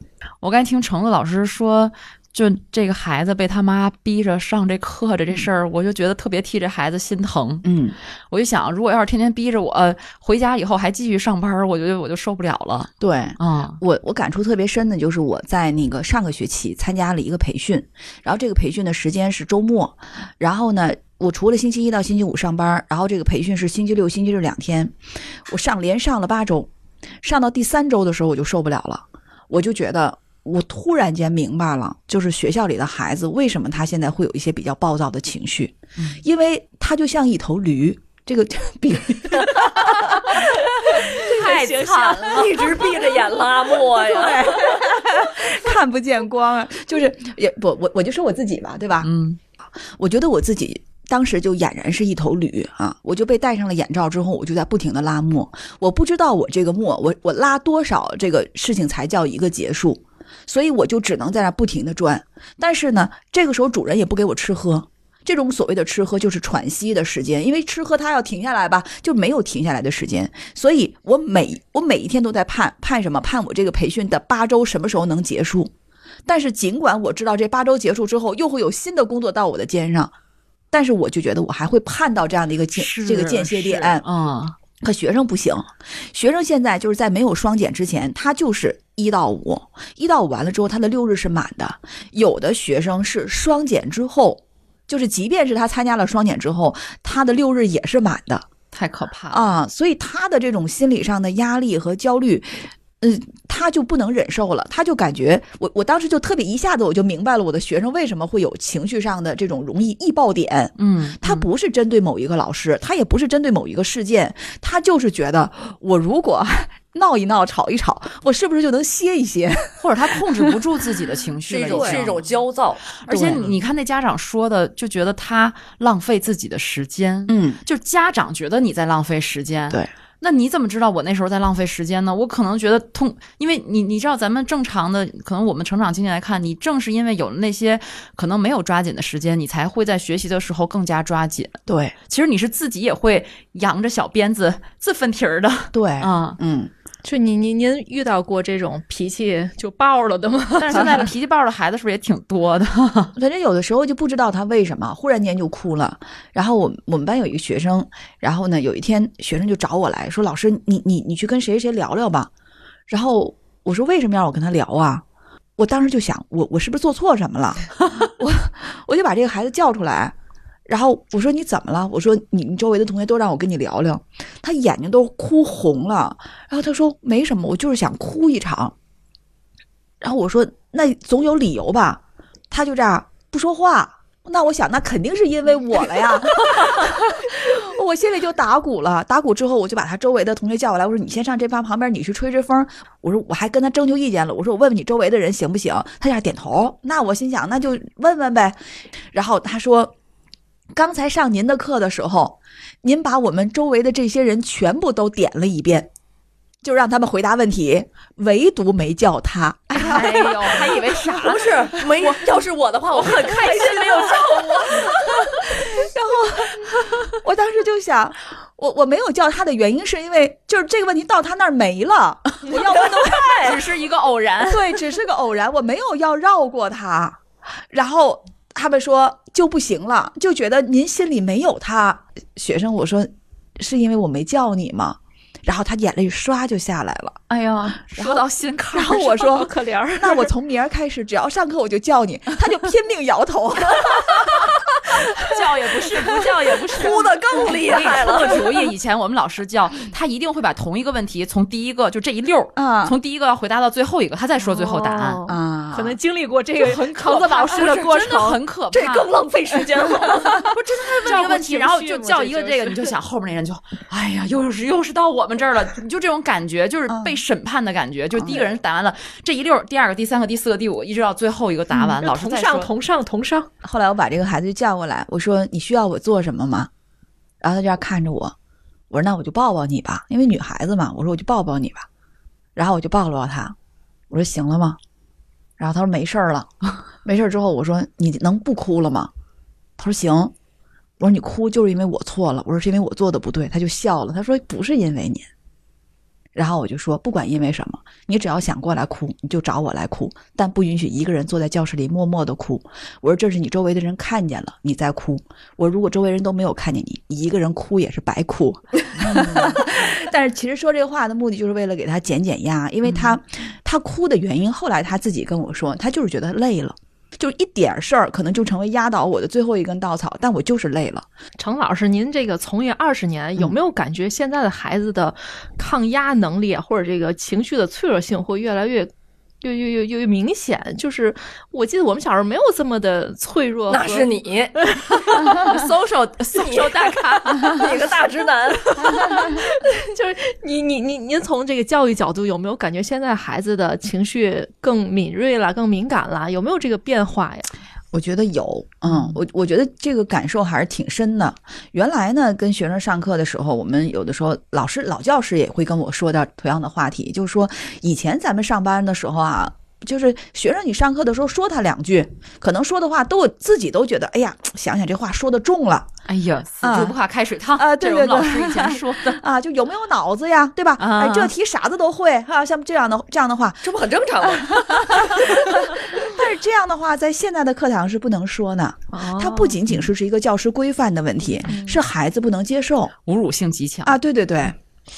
我刚才听橙子老师说，就这个孩子被他妈逼着上这课的这事儿，我就觉得特别替这孩子心疼。嗯，我就想，如果要是天天逼着我、呃回家以后还继续上班，我觉得我就受不了了。对。啊、我我感触特别深的就是我在那个上个学期参加了一个培训，然后这个培训的时间是周末，然后呢，我除了星期一到星期五上班，然后这个培训是星期六、星期日两天，我上连上了八周，上到第三周的时候我就受不了了，我就觉得。我突然间明白了，就是学校里的孩子为什么他现在会有一些比较暴躁的情绪，因为他就像一头驴，这个 比喻太惨了。一直闭着眼拉磨呀。看不见光啊，就是也不我我就说我自己吧，对吧？嗯，我觉得我自己当时就俨然是一头驴啊！我就被戴上了眼罩之后，我就在不停的拉磨。我不知道我这个磨，我我拉多少这个事情才叫一个结束，所以我就只能在那不停的转。但是呢，这个时候主人也不给我吃喝。这种所谓的吃喝就是喘息的时间，因为吃喝它要停下来吧，就没有停下来的时间，所以我每我每一天都在盼盼什么？盼我这个培训的八周什么时候能结束？但是尽管我知道这八周结束之后又会有新的工作到我的肩上，但是我就觉得我还会盼到这样的一个间这个间歇点。嗯，可学生不行，学生现在就是在没有双减之前，他就是一到五，一到五完了之后，他的六日是满的。有的学生是双减之后，就是即便是他参加了双减之后，他的六日也是满的太可怕了。啊，所以他的这种心理上的压力和焦虑。嗯，他他就不能忍受了，他就感觉我我当时就特别一下子我就明白了我的学生为什么会有情绪上的这种容易易爆点。嗯，他不是针对某一个老师，他也不是针对某一个事件，他就是觉得我如果闹一闹、吵一吵，我是不是就能歇一歇？或者他控制不住自己的情绪 是一种是一种焦躁，而且你看那家长说的，就觉得他浪费自己的时间，嗯，就家长觉得你在浪费时间，对。那你怎么知道我那时候在浪费时间呢？我可能觉得痛，因为你你知道咱们正常的，可能我们成长经历来看，你正是因为有了那些可能没有抓紧的时间，你才会在学习的时候更加抓紧。对其实你是自己也会扬着小鞭子自分蹄儿的对，啊。嗯，就您您您遇到过这种脾气就爆了的吗？但是现在脾气爆的孩子是不是也挺多的？反正有的时候就不知道他为什么忽然间就哭了。然后我我们班有一个学生，然后呢有一天学生就找我来说：“老师，你你你去跟谁谁聊聊吧。”然后我说：“为什么要我跟他聊啊？”我当时就想，我我是不是做错什么了？我我就把这个孩子叫出来，然后我说：“你怎么了？”我说：“你你周围的同学都让我跟你聊聊。”他眼睛都哭红了，然后他说：“没什么，我就是想哭一场。”然后我说：“那总有理由吧？”他就这样不说话。那我想，那肯定是因为我了呀。我心里就打鼓了。打鼓之后，我就把他周围的同学叫过来，我说：“你先上这班旁边，你去吹吹风。”我说：“我还跟他征求意见了。”我说：“我问问你周围的人行不行？”他俩点头。那我心想，那就问问呗。然后他说：“刚才上您的课的时候，您把我们周围的这些人全部都点了一遍。”就让他们回答问题，唯独没叫他。哎呦，还以为啥不是没，要是我的话，我很开心，没有叫我。我当时就想，我我没有叫他的原因是因为就是这个问题到他那儿没了，我要问的只是一个偶然。对，只是个偶然，我没有要绕过他。然后他们说就不行了，就觉得您心里没有他。学生，我说是因为我没叫你吗？然后他眼泪唰就下来了。哎呀，说到心坎儿然后我说可怜儿，那我从明儿开始，只要上课我就叫你。他就拼命摇头。叫也不是，不叫也不是，哭的更厉害了。我主意，以前我们老师叫他一定会把同一个问题从第一个就这一溜儿，啊从第一个要回答到最后一个，他再说最后答案。哦啊可能经历过这个很橙子老师的过真的程，很可怕。这更浪费时间了。我真的他问一个问题，然后就叫一个这这个，你就想 后面那人就，哎呀，又是又是到我们这儿了，你就 这种感觉，就是被审判的感觉。就第一个人答完了这一溜儿，第二个、第三个、第四个、第五个，一直到最后一个答完，老师同。上同上同上，后来我把这个孩子就叫过来，我说你需要我做什么吗？然后他这样看着我，我说那我就抱抱你吧，因为女孩子嘛，我说我就抱抱你吧。然后我就抱了抱他，我说行了吗？然后他说没事儿了，没事儿之后我说你能不哭了吗？他说行。我说你哭就是因为我错了，我说是因为我做的不对，他就笑了，他说不是因为您。然后我就说，不管因为什么，你只要想过来哭，你就找我来哭，但不允许一个人坐在教室里默默的哭。我说这是你周围的人看见了你在哭，我如果周围人都没有看见你，你一个人哭也是白哭。但是其实说这话的目的就是为了给他减减压，因为他他哭的原因，后来他自己跟我说，他就是觉得累了。就一点事儿，可能就成为压倒我的最后一根稻草，但我就是累了。程老师，您这个从业二十年，有没有感觉现在的孩子的抗压能力，或者这个情绪的脆弱性会越来越？越越越越越明显，就是我记得我们小时候没有这么的脆弱，那是你 social social 大咖，你个大直男。就是你你你您从这个教育角度有没有感觉现在孩子的情绪更敏锐了、更敏感了？有没有这个变化呀？我觉得有，嗯，我我觉得这个感受还是挺深的。原来呢，跟学生上课的时候，我们有的时候老师老教师也会跟我说到同样的话题，就是说以前咱们上班的时候啊。就是学生，你上课的时候说他两句，可能说的话都自己都觉得，哎呀，想想这话说的重了哎呀，死猪不怕开水烫啊对对老对师以前说的。啊，就有没有脑子呀，对吧？啊哎，这题傻子都会哈、像这样的这样的话，这不很正常吗？但是这样的话，在现在的课堂是不能说呢。它不仅仅是是一个教师规范的问题，是孩子不能接受侮辱性极强。啊。对对对，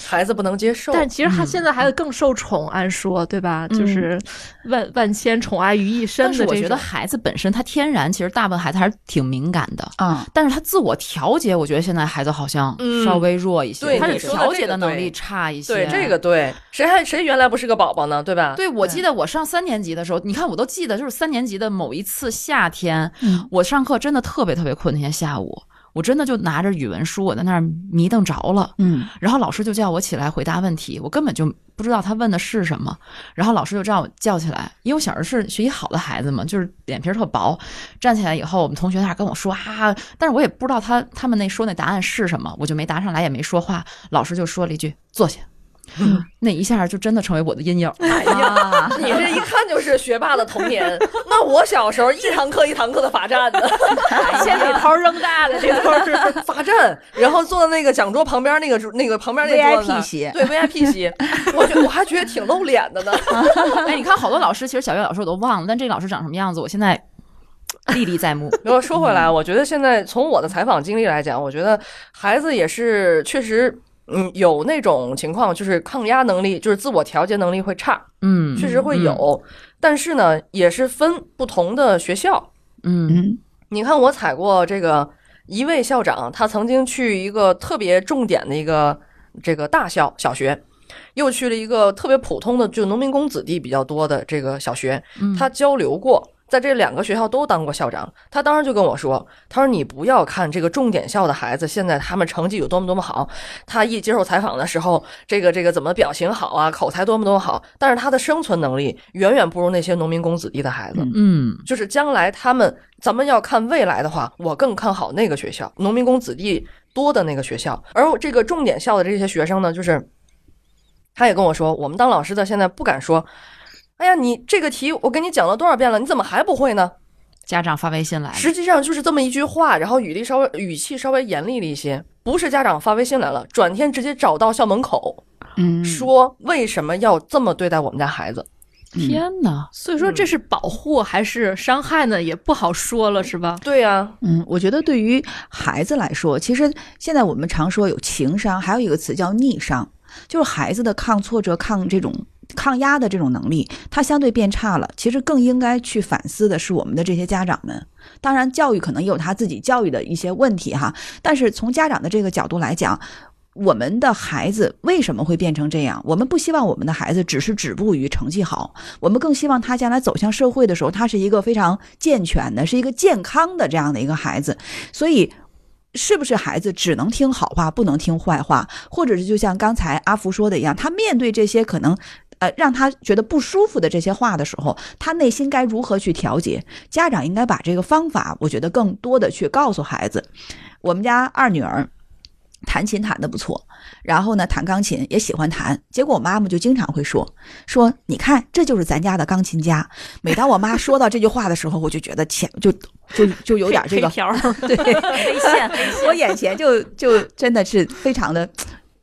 孩子不能接受。但其实他现在孩子更受宠，按说对吧？就是万万千宠爱于一身但是我觉得。孩子本身他天然其实大部分孩子还是挺敏感的。啊，但是他自我调节，我觉得现在孩子好像嗯稍微弱一些，他是对你说的调节的能力差一些。对这个对，谁还谁原来不是个宝宝呢？对吧？对，我记得我上三年级的时候，你看我都记得，就是三年级的某一次夏天，嗯我上课真的特别特别困，那天下午。我真的就拿着语文书，我在那儿迷瞪着了，嗯。然后老师就叫我起来回答问题，我根本就不知道他问的是什么，然后老师就让我叫起来，因为我小时候是学习好的孩子嘛，就是脸皮儿特薄，站起来以后，我们同学在那儿跟我说啊，但是我也不知道他他们那说那答案是什么，我就没答上来，也没说话，老师就说了一句坐下，那一下就真的成为我的阴影。哎呀，你这一看就是学霸的童年。那我小时候一堂课一堂课的罚站呢，先给头扔大的，这都是。罚站，然后坐在那个讲桌旁边那个那个旁边那桌子 VIP 席对 VIP 席，我觉我还觉得挺露脸的呢。哎，你看好多老师，其实小学老师我都忘了，但这个老师长什么样子，我现在历历在目。然后说回来，我觉得现在从我的采访经历来讲，我觉得孩子也是确实，嗯，有那种情况，就是抗压能力，就是自我调节能力会差，嗯，确实会有。但是呢，也是分不同的学校。嗯，嗯你看，我采过这个一位校长，他曾经去一个特别重点的一个这个大校小学，又去了一个特别普通的就农民工子弟比较多的这个小学，嗯他交流过。在这两个学校都当过校长，他当时就跟我说：“他说你不要看这个重点校的孩子，现在他们成绩有多么多么好，他一接受采访的时候，这个这个怎么表情好啊，口才多么多么好，但是他的生存能力远远不如那些农民工子弟的孩子。嗯就是将来他们，咱们要看未来的话，我更看好那个学校，农民工子弟多的那个学校。而这个重点校的这些学生呢，就是他也跟我说，我们当老师的现在不敢说，哎呀，你这个题我跟你讲了多少遍了，你怎么还不会呢？家长发微信来了，实际上就是这么一句话，然后语力稍微语气稍微严厉了一些，不是家长发微信来了，转天直接找到校门口嗯，说为什么要这么对待我们家孩子。天哪！所以说这是保护还是伤害呢？也不好说了，是吧？对呀、嗯，我觉得对于孩子来说，其实现在我们常说有情商，还有一个词叫逆商，就是孩子的抗挫折、抗这种抗压的这种能力，它相对变差了。其实更应该去反思的是我们的这些家长们。当然，教育可能也有他自己教育的一些问题哈，但是从家长的这个角度来讲。我们的孩子为什么会变成这样？我们不希望我们的孩子只是止步于成绩好，我们更希望他将来走向社会的时候，他是一个非常健全的，是一个健康的这样的一个孩子。所以，是不是孩子只能听好话，不能听坏话，或者是就像刚才阿福说的一样，他面对这些可能。呃，让他觉得不舒服的这些话的时候，他内心该如何去调节？家长应该把这个方法，我觉得更多的去告诉孩子。我们家二女儿弹琴弹得不错，然后呢，弹钢琴也喜欢弹。结果我妈妈就经常会说说，你看，这就是咱家的钢琴家。每当我妈说到这句话的时候，我就觉得前就就就有点这个黑条儿对黑线，我眼前就就真的是非常的，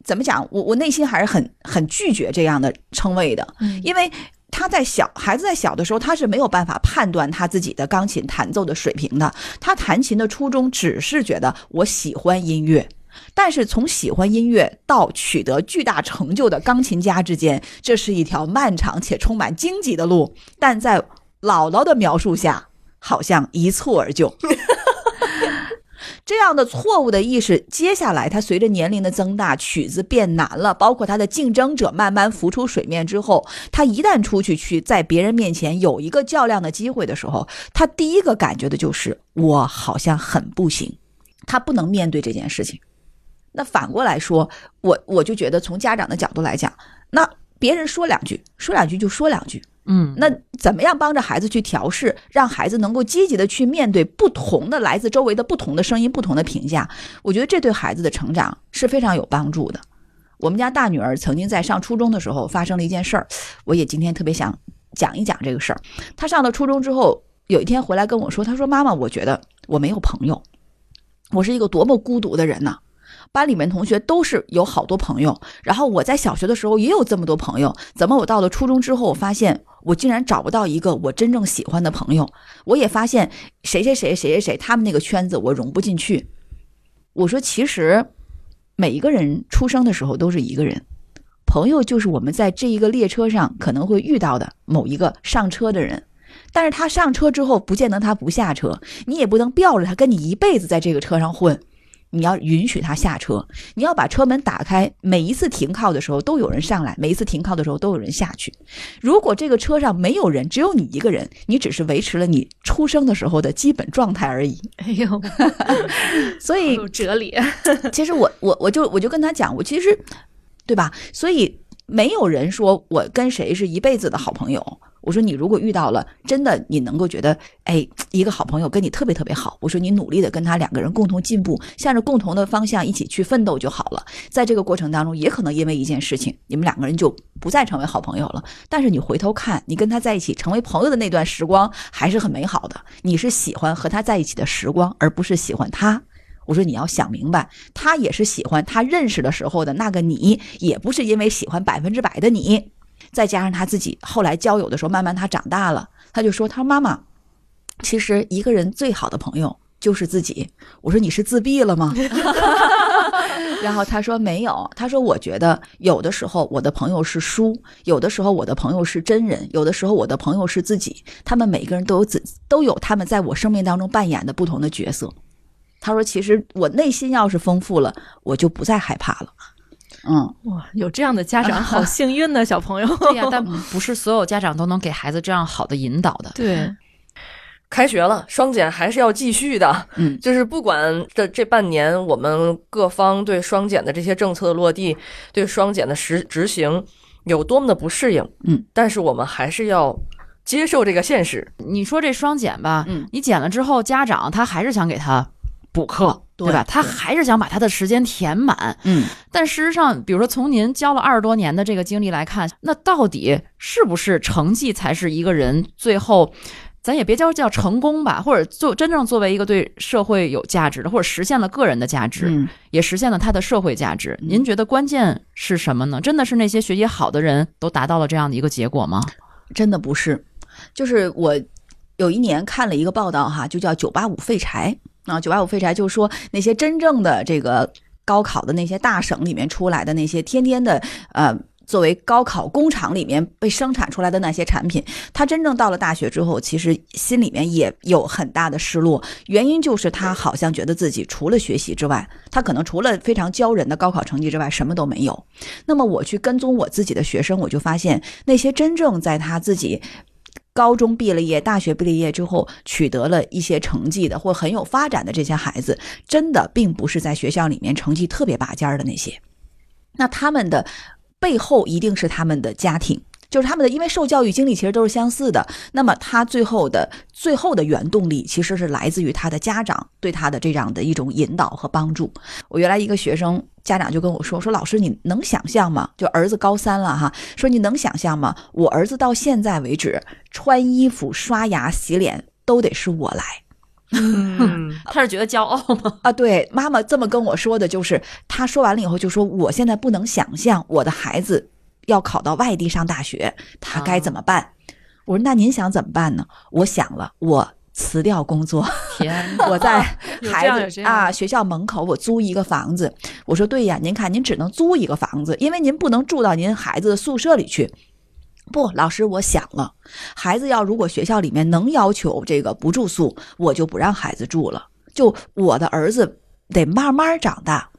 怎么讲？我我内心还是很很拒绝这样的称谓的，因为。他在小孩子在小的时候，他是没有办法判断他自己的钢琴弹奏的水平的。他弹琴的初衷只是觉得我喜欢音乐，但是从喜欢音乐到取得巨大成就的钢琴家之间，这是一条漫长且充满荆棘的路。但在姥姥的描述下，好像一蹴而就。这样的错误的意识，接下来它随着年龄的增大，曲子变难了，包括他的竞争者慢慢浮出水面之后，他一旦出去去在别人面前有一个较量的机会的时候，他第一个感觉的就是我好像很不行，他不能面对这件事情。那反过来说，我我就觉得从家长的角度来讲，那别人说两句，说两句就说两句，嗯，那怎么样帮着孩子去调试，让孩子能够积极的去面对不同的来自周围的不同的声音、不同的评价？我觉得这对孩子的成长是非常有帮助的。我们家大女儿曾经在上初中的时候发生了一件事儿，我也今天特别想讲一讲这个事儿。她上了初中之后，有一天回来跟我说，她说：“妈妈，我觉得我没有朋友，我是一个多么孤独的人呢、班里面同学都是有好多朋友，然后我在小学的时候也有这么多朋友，怎么我到了初中之后，我发现我竟然找不到一个我真正喜欢的朋友？我也发现谁谁谁谁谁谁他们那个圈子我融不进去。我说其实每一个人出生的时候都是一个人，朋友就是我们在这一个列车上可能会遇到的某一个上车的人。但是他上车之后，不见得他不下车，你也不能吊着他跟你一辈子在这个车上混。你要允许他下车，你要把车门打开，每一次停靠的时候都有人上来，每一次停靠的时候都有人下去。如果这个车上没有人，只有你一个人，你只是维持了你出生的时候的基本状态而已。哎呦，所以有哲理。其实我我我就我就跟他讲，我其实对吧？所以没有人说我跟谁是一辈子的好朋友。我说你如果遇到了真的，你能够觉得，哎，一个好朋友跟你特别特别好。我说你努力的跟他两个人共同进步，向着共同的方向一起去奋斗就好了。在这个过程当中，也可能因为一件事情，你们两个人就不再成为好朋友了。但是你回头看，你跟他在一起成为朋友的那段时光还是很美好的。你是喜欢和他在一起的时光，而不是喜欢他。我说你要想明白，他也是喜欢他认识的时候的那个你，也不是因为喜欢百分之百的你。再加上他自己后来交友的时候，慢慢他长大了，他就说：“他说妈妈，其实一个人最好的朋友就是自己。”我说：“你是自闭了吗？” 然后他说：“没有。”他说：“我觉得有的时候我的朋友是书，有的时候我的朋友是真人，有的时候我的朋友是自己。他们每个人都有自都有他们在我生命当中扮演的不同的角色。”他说：“其实我内心要是丰富了，我就不再害怕了。”嗯，哇，有这样的家长好 幸运呢，小朋友。对呀，但不是所有家长都能给孩子这样好的引导的。对，开学了，双减还是要继续的。嗯，就是不管这这半年我们各方对双减的这些政策的落地，对双减的实执行有多么的不适应，嗯，但是我们还是要接受这个现实。你说这双减吧，嗯，你减了之后，家长他还是想给他补课。对吧？他还是想把他的时间填满，嗯。但事实上，比如说从您教了二十多年的这个经历来看，那到底是不是成绩才是一个人最后，咱也别叫叫成功吧，或者做真正作为一个对社会有价值的，或者实现了个人的价值，嗯，也实现了他的社会价值。您觉得关键是什么呢？真的是那些学习好的人都达到了这样的一个结果吗？真的不是，就是我有一年看了一个报道哈，就叫“九八五废柴”。啊，九八五废柴就说那些真正的这个高考的那些大省里面出来的那些天天的呃，作为高考工厂里面被生产出来的那些产品，他真正到了大学之后，其实心里面也有很大的失落。原因就是他好像觉得自己除了学习之外，他可能除了非常骄人的高考成绩之外，什么都没有。那么我去跟踪我自己的学生，我就发现那些真正在他自己。高中毕了业，大学毕了业之后取得了一些成绩的，或很有发展的这些孩子，真的并不是在学校里面成绩特别拔尖的那些。那他们的背后一定是他们的家庭。就是他们的，因为受教育经历其实都是相似的。那么他最后的最后的原动力，其实是来自于他的家长对他的这样的一种引导和帮助。我原来一个学生家长就跟我说：“说老师，你能想象吗？就儿子高三了哈，说你能想象吗？我儿子到现在为止，穿衣服、刷牙、洗脸都得是我来。”嗯，他是觉得骄傲吗？啊，对，妈妈这么跟我说的，就是他说完了以后就说：“我现在不能想象我的孩子。”要考到外地上大学，他该怎么办？我说：“那您想怎么办呢？”我想了，我辞掉工作，天，我在 孩子啊学校门口，我租一个房子。我说：“对呀，您看，您只能租一个房子，因为您不能住到您孩子的宿舍里去。”不，老师，我想了，孩子要如果学校里面能要求这个不住宿，我就不让孩子住了。就我的儿子得慢慢长大。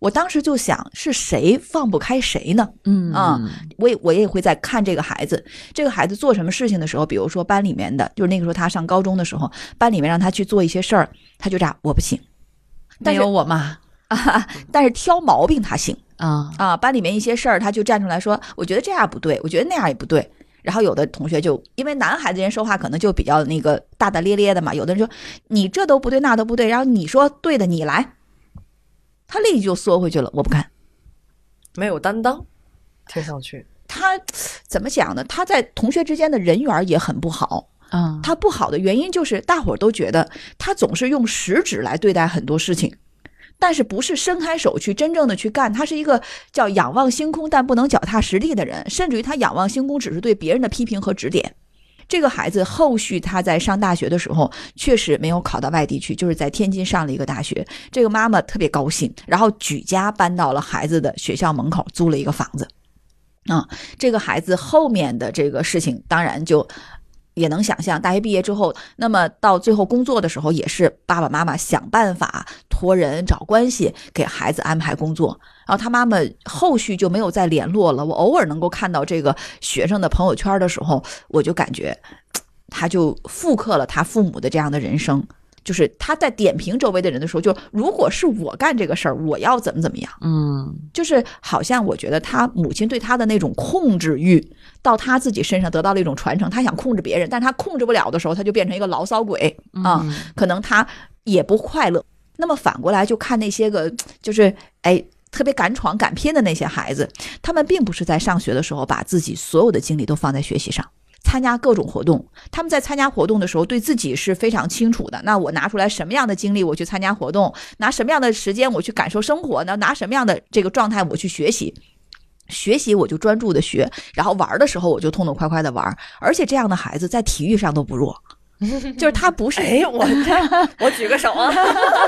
我当时就想，是谁放不开谁呢？嗯啊，我也我也会在看这个孩子，这个孩子做什么事情的时候，比如说班里面的，就是那个时候他上高中的时候，班里面让他去做一些事儿，他就这样，我不行。没有我嘛啊，但是挑毛病他行啊啊，班里面一些事儿他就站出来说，我觉得这样不对，我觉得那样也不对。然后有的同学就因为男孩子人说话可能就比较那个大大咧咧的嘛，有的人说你这都不对，那都不对，然后你说对的，你来。他立即就缩回去了，我不干，没有担当，听上去他怎么讲呢？他在同学之间的人缘也很不好啊。他不好的原因就是大伙儿都觉得他总是用食指来对待很多事情，但是不是伸开手去真正的去干。他是一个叫仰望星空但不能脚踏实地的人，甚至于他仰望星空只是对别人的批评和指点。这个孩子后续他在上大学的时候，确实没有考到外地去，就是在天津上了一个大学。这个妈妈特别高兴，然后举家搬到了孩子的学校门口，租了一个房子。啊，这个孩子后面的这个事情，当然就也能想象，大学毕业之后，那么到最后工作的时候，也是爸爸妈妈想办法托人找关系给孩子安排工作。然后他妈妈后续就没有再联络了。我偶尔能够看到这个学生的朋友圈的时候，我就感觉他就复刻了他父母的这样的人生。就是他在点评周围的人的时候，就如果是我干这个事儿，我要怎么怎么样。嗯，就是好像我觉得他母亲对他的那种控制欲，到他自己身上得到了一种传承。他想控制别人，但他控制不了的时候，他就变成一个牢骚鬼啊。可能他也不快乐。那么反过来就看那些个，就是哎特别敢闯敢拼的那些孩子，他们并不是在上学的时候把自己所有的精力都放在学习上。参加各种活动，他们在参加活动的时候，对自己是非常清楚的。那我拿出来什么样的精力，我去参加活动；拿什么样的时间，我去感受生活；那拿什么样的这个状态，我去学习。学习我就专注的学，然后玩的时候我就痛痛快快的玩。而且这样的孩子在体育上都不弱，就是他不是哎，我 我举个手啊，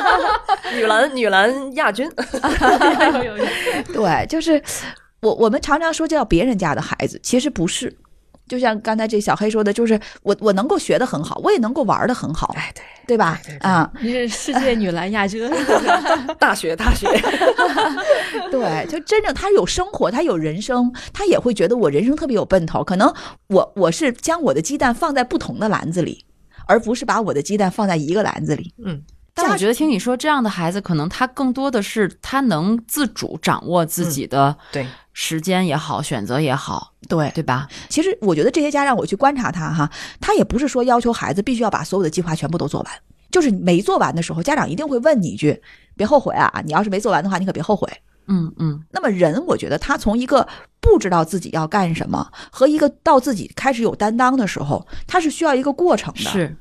女篮女篮亚军，对，就是我我们常常说叫别人家的孩子，其实不是。就像刚才这小黑说的，就是我我能够学得很好，我也能够玩得很好，哎，对对吧？啊，你是世界女篮亚军，大学大学，对，就真正他有生活，他有人生，他也会觉得我人生特别有奔头。可能我我是将我的鸡蛋放在不同的篮子里，而不是把我的鸡蛋放在一个篮子里。嗯，但我觉得听你说这样的孩子，可能他更多的是他能自主掌握自己的对时间也好，选择也好，对对吧？其实我觉得这些家长，我去观察他哈，他也不是说要求孩子必须要把所有的计划全部都做完，就是没做完的时候，家长一定会问你一句：“别后悔啊！你要是没做完的话，你可别后悔。”嗯嗯，那么人，我觉得他从一个不知道自己要干什么，和一个到自己开始有担当的时候，他是需要一个过程的。是。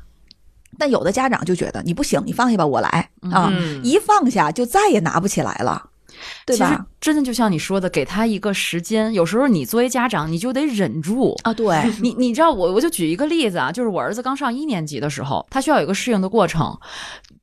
但有的家长就觉得你不行，你放下吧，我来啊！嗯一放下就再也拿不起来了，对其实吧？真的就像你说的，给他一个时间。有时候你作为家长，你就得忍住。啊，对，你你知道我我就举一个例子啊，就是我儿子刚上一年级的时候，他需要有一个适应的过程。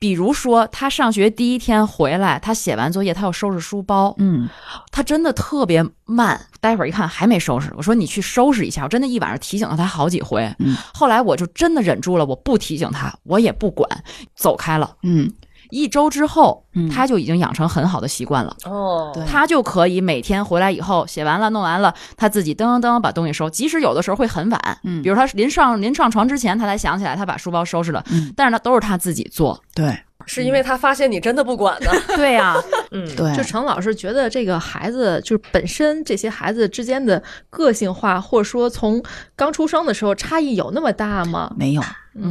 比如说他上学第一天回来，他写完作业，他要收拾书包，嗯，他真的特别慢。待会儿一看还没收拾，我说你去收拾一下。我真的一晚上提醒了他好几回。嗯，后来我就真的忍住了，我不提醒他，我也不管，走开了。嗯，一周之后嗯，他就已经养成很好的习惯了。哦，他就可以每天回来以后写完了、弄完了，他自己噔噔噔把东西收。即使有的时候会很晚，嗯比如他临上临上床之前，他才想起来他把书包收拾了，嗯但是呢都是他自己做。对，是因为他发现你真的不管呢。对呀、嗯，对，就程老师觉得这个孩子就是本身这些孩子之间的个性化，或者说从刚出生的时候差异有那么大吗？没有。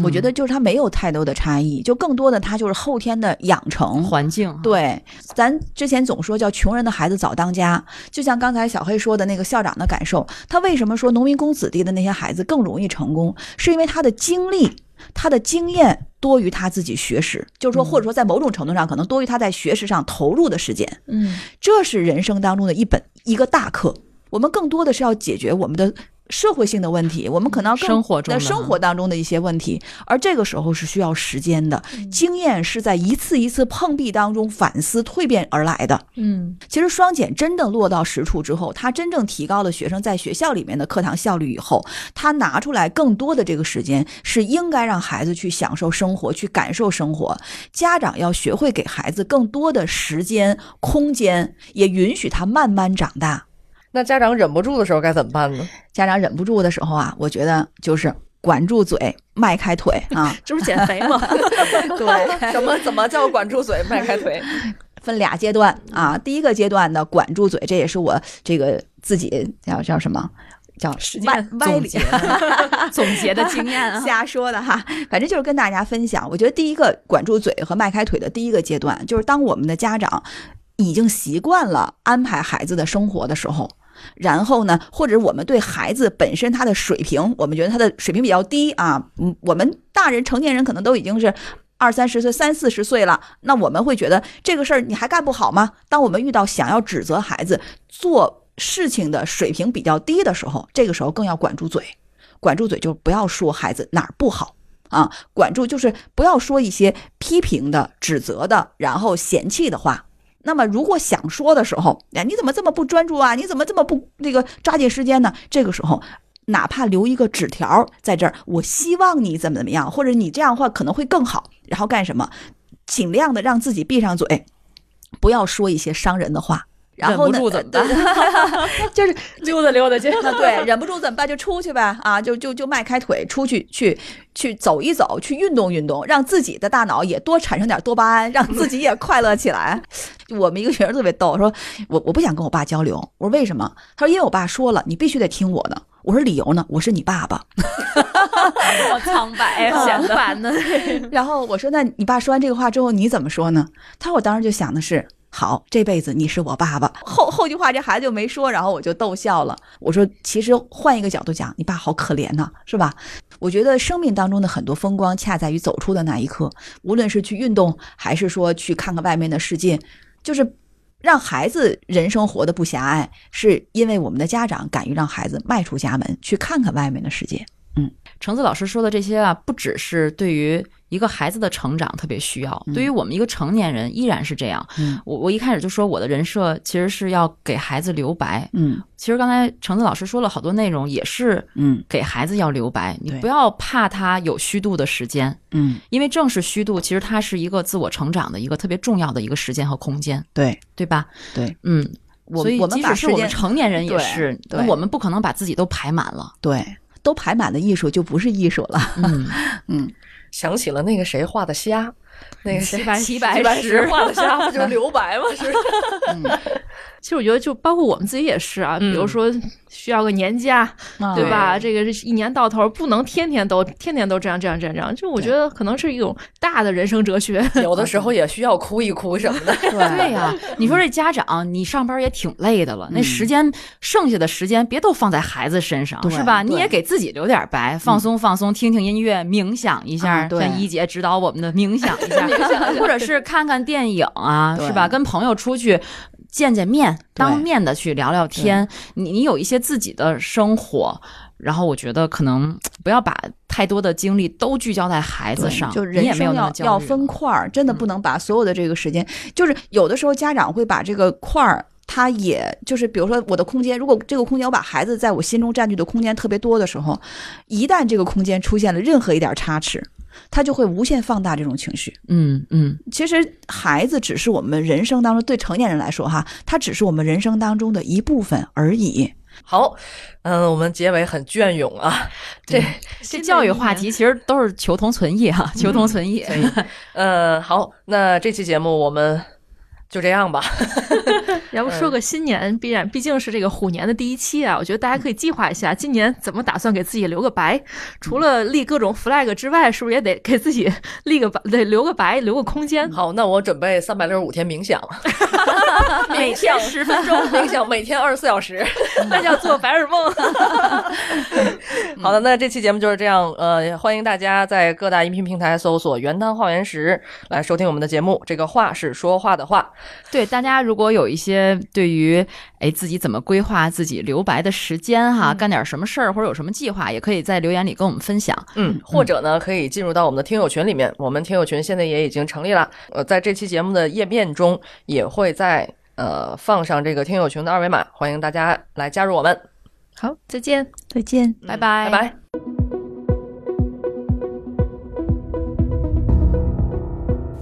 我觉得就是他没有太多的差异，就更多的他就是后天的养成环境对，咱之前总说叫穷人的孩子早当家，就像刚才小黑说的那个校长的感受，他为什么说农民工子弟的那些孩子更容易成功，是因为他的经历、他的经验多于他自己学识，就是说，或者说在某种程度上可能多于他在学识上投入的时间，嗯，这是人生当中的一本一个大课。我们更多的是要解决我们的社会性的问题，我们可能要更生活中的生活当中的一些问题，而这个时候是需要时间的，经验是在一次一次碰壁当中反思蜕变而来的。嗯，其实双减真正落到实处之后，它真正提高了学生在学校里面的课堂效率以后，他拿出来更多的这个时间，是应该让孩子去享受生活，去感受生活。家长要学会给孩子更多的时间、空间，也允许他慢慢长大。那家长忍不住的时候该怎么办呢？家长忍不住的时候啊，我觉得就是管住嘴，迈开腿啊。这不是减肥吗？对，什么怎么叫管住嘴，迈开腿？分俩阶段啊。第一个阶段呢，管住嘴，这也是我这个自己叫叫什么？叫实歪践歪理总结总结的经验啊。瞎说的哈，反正就是跟大家分享。我觉得第一个管住嘴和迈开腿的第一个阶段，就是当我们的家长已经习惯了安排孩子的生活的时候。然后呢，或者我们对孩子本身他的水平，我们觉得他的水平比较低啊，嗯，我们大人成年人可能都已经是二三十岁、三四十岁了，那我们会觉得这个事儿你还干不好吗？当我们遇到想要指责孩子做事情的水平比较低的时候，这个时候更要管住嘴。管住嘴，就不要说孩子哪儿不好啊，管住就是不要说一些批评的、指责的，然后嫌弃的话。那么，如果想说的时候，哎，你怎么这么不专注啊？你怎么这么不那个抓紧时间呢？这个时候，哪怕留一个纸条在这儿，我希望你怎么怎么样，或者你这样的话可能会更好。然后干什么？尽量的让自己闭上嘴，不要说一些伤人的话。然后呢？忍不住怎么办就是 溜达溜达去。啊，对，忍不住怎么办？就出去呗，啊，就就就迈开腿出去，去去走一走，去运动运动，让自己的大脑也多产生点多巴胺，让自己也快乐起来。我们一个学生特别逗，说我我不想跟我爸交流，我说为什么？他说因为我爸说了，你必须得听我的。我说理由呢？我是你爸爸。好苍白 啊，相反呢，然后我说那你爸说完这个话之后你怎么说呢？他说我当时就想的是。好，这辈子你是我爸爸。后后句话这孩子就没说，然后我就逗笑了。我说，其实换一个角度讲，你爸好可怜呐，是吧？我觉得生命当中的很多风光，恰在于走出的那一刻。无论是去运动，还是说去看看外面的世界，就是让孩子人生活的不狭隘，是因为我们的家长敢于让孩子迈出家门，去看看外面的世界。嗯，橙子老师说的这些啊，不只是对于一个孩子的成长特别需要，对于我们一个成年人依然是这样。嗯，我我一开始就说我的人设其实是要给孩子留白。嗯，其实刚才橙子老师说了好多内容，也是嗯。给孩子要留白，你不要怕他有虚度的时间，嗯，因为正是虚度，其实它是一个自我成长的一个特别重要的一个时间和空间，对。对吧？对，嗯。我我们即使是我们成年人也是，对。我们不可能把自己都排满了。对，都排满的艺术就不是艺术了。嗯，嗯，想起了那个谁画的虾，那个谁齐白齐齐白石白石画的虾，不就是留白吗？是不是？其实我觉得，就包括我们自己也是啊，比如嗯说需要个年假，啊对吧？这个一年到头不能天天都天天都这样这样这样这样，就我觉得可能是一种大的人生哲学。有的时候也需要哭一哭什么的。对呀、你说这家长，你上班也挺累的了，那时间剩下的时间别都放在孩子身上，是吧？你也给自己留点白，放松放松，听听音乐，冥想一下，啊对像一姐指导我们的 冥想一下，或者是看看电影啊，是吧？跟朋友出去。见见面，当面的去聊聊天，你你有一些自己的生活，然后我觉得可能不要把太多的精力都聚焦在孩子上，就人也没有生要要分块儿，真的不能把所有的这个时间，就是有的时候家长会把这个块儿。他也就是，比如说我的空间，如果这个空间我把孩子在我心中占据的空间特别多的时候，一旦这个空间出现了任何一点差池，他就会无限放大这种情绪。嗯嗯，其实孩子只是我们人生当中对成年人来说哈，他只是我们人生当中的一部分而已。好，嗯，我们结尾很隽永啊，这这教育话题其实都是求同存异哈，求同存异。嗯，好，那这期节目我们就这样吧。要不说个新年，必然毕竟是这个虎年的第一期啊，我觉得大家可以计划一下，今年怎么打算给自己留个白？除了立各种 flag 之外，是不是也得给自己立个白，得留个白，留个空间？好，那我准备三百六十五天冥想，每天十分钟，冥想每天二十四小时。那叫做白日梦。好的，那这期节目就是这样。呃，欢迎大家在各大音频平台搜索“原汤化原石”来收听我们的节目。这个话是说话的话，对大家如果有一些对于哎自己怎么规划自己留白的时间哈，干点什么事儿或者有什么计划，也可以在留言里跟我们分享。嗯，或者呢，可以进入到我们的听友群里面。我们听友群现在也已经成立了。呃，在这期节目的页面中也会在呃放上这个听友群的二维码，欢迎大家来加入我们。好，再见。再见。拜拜，拜拜。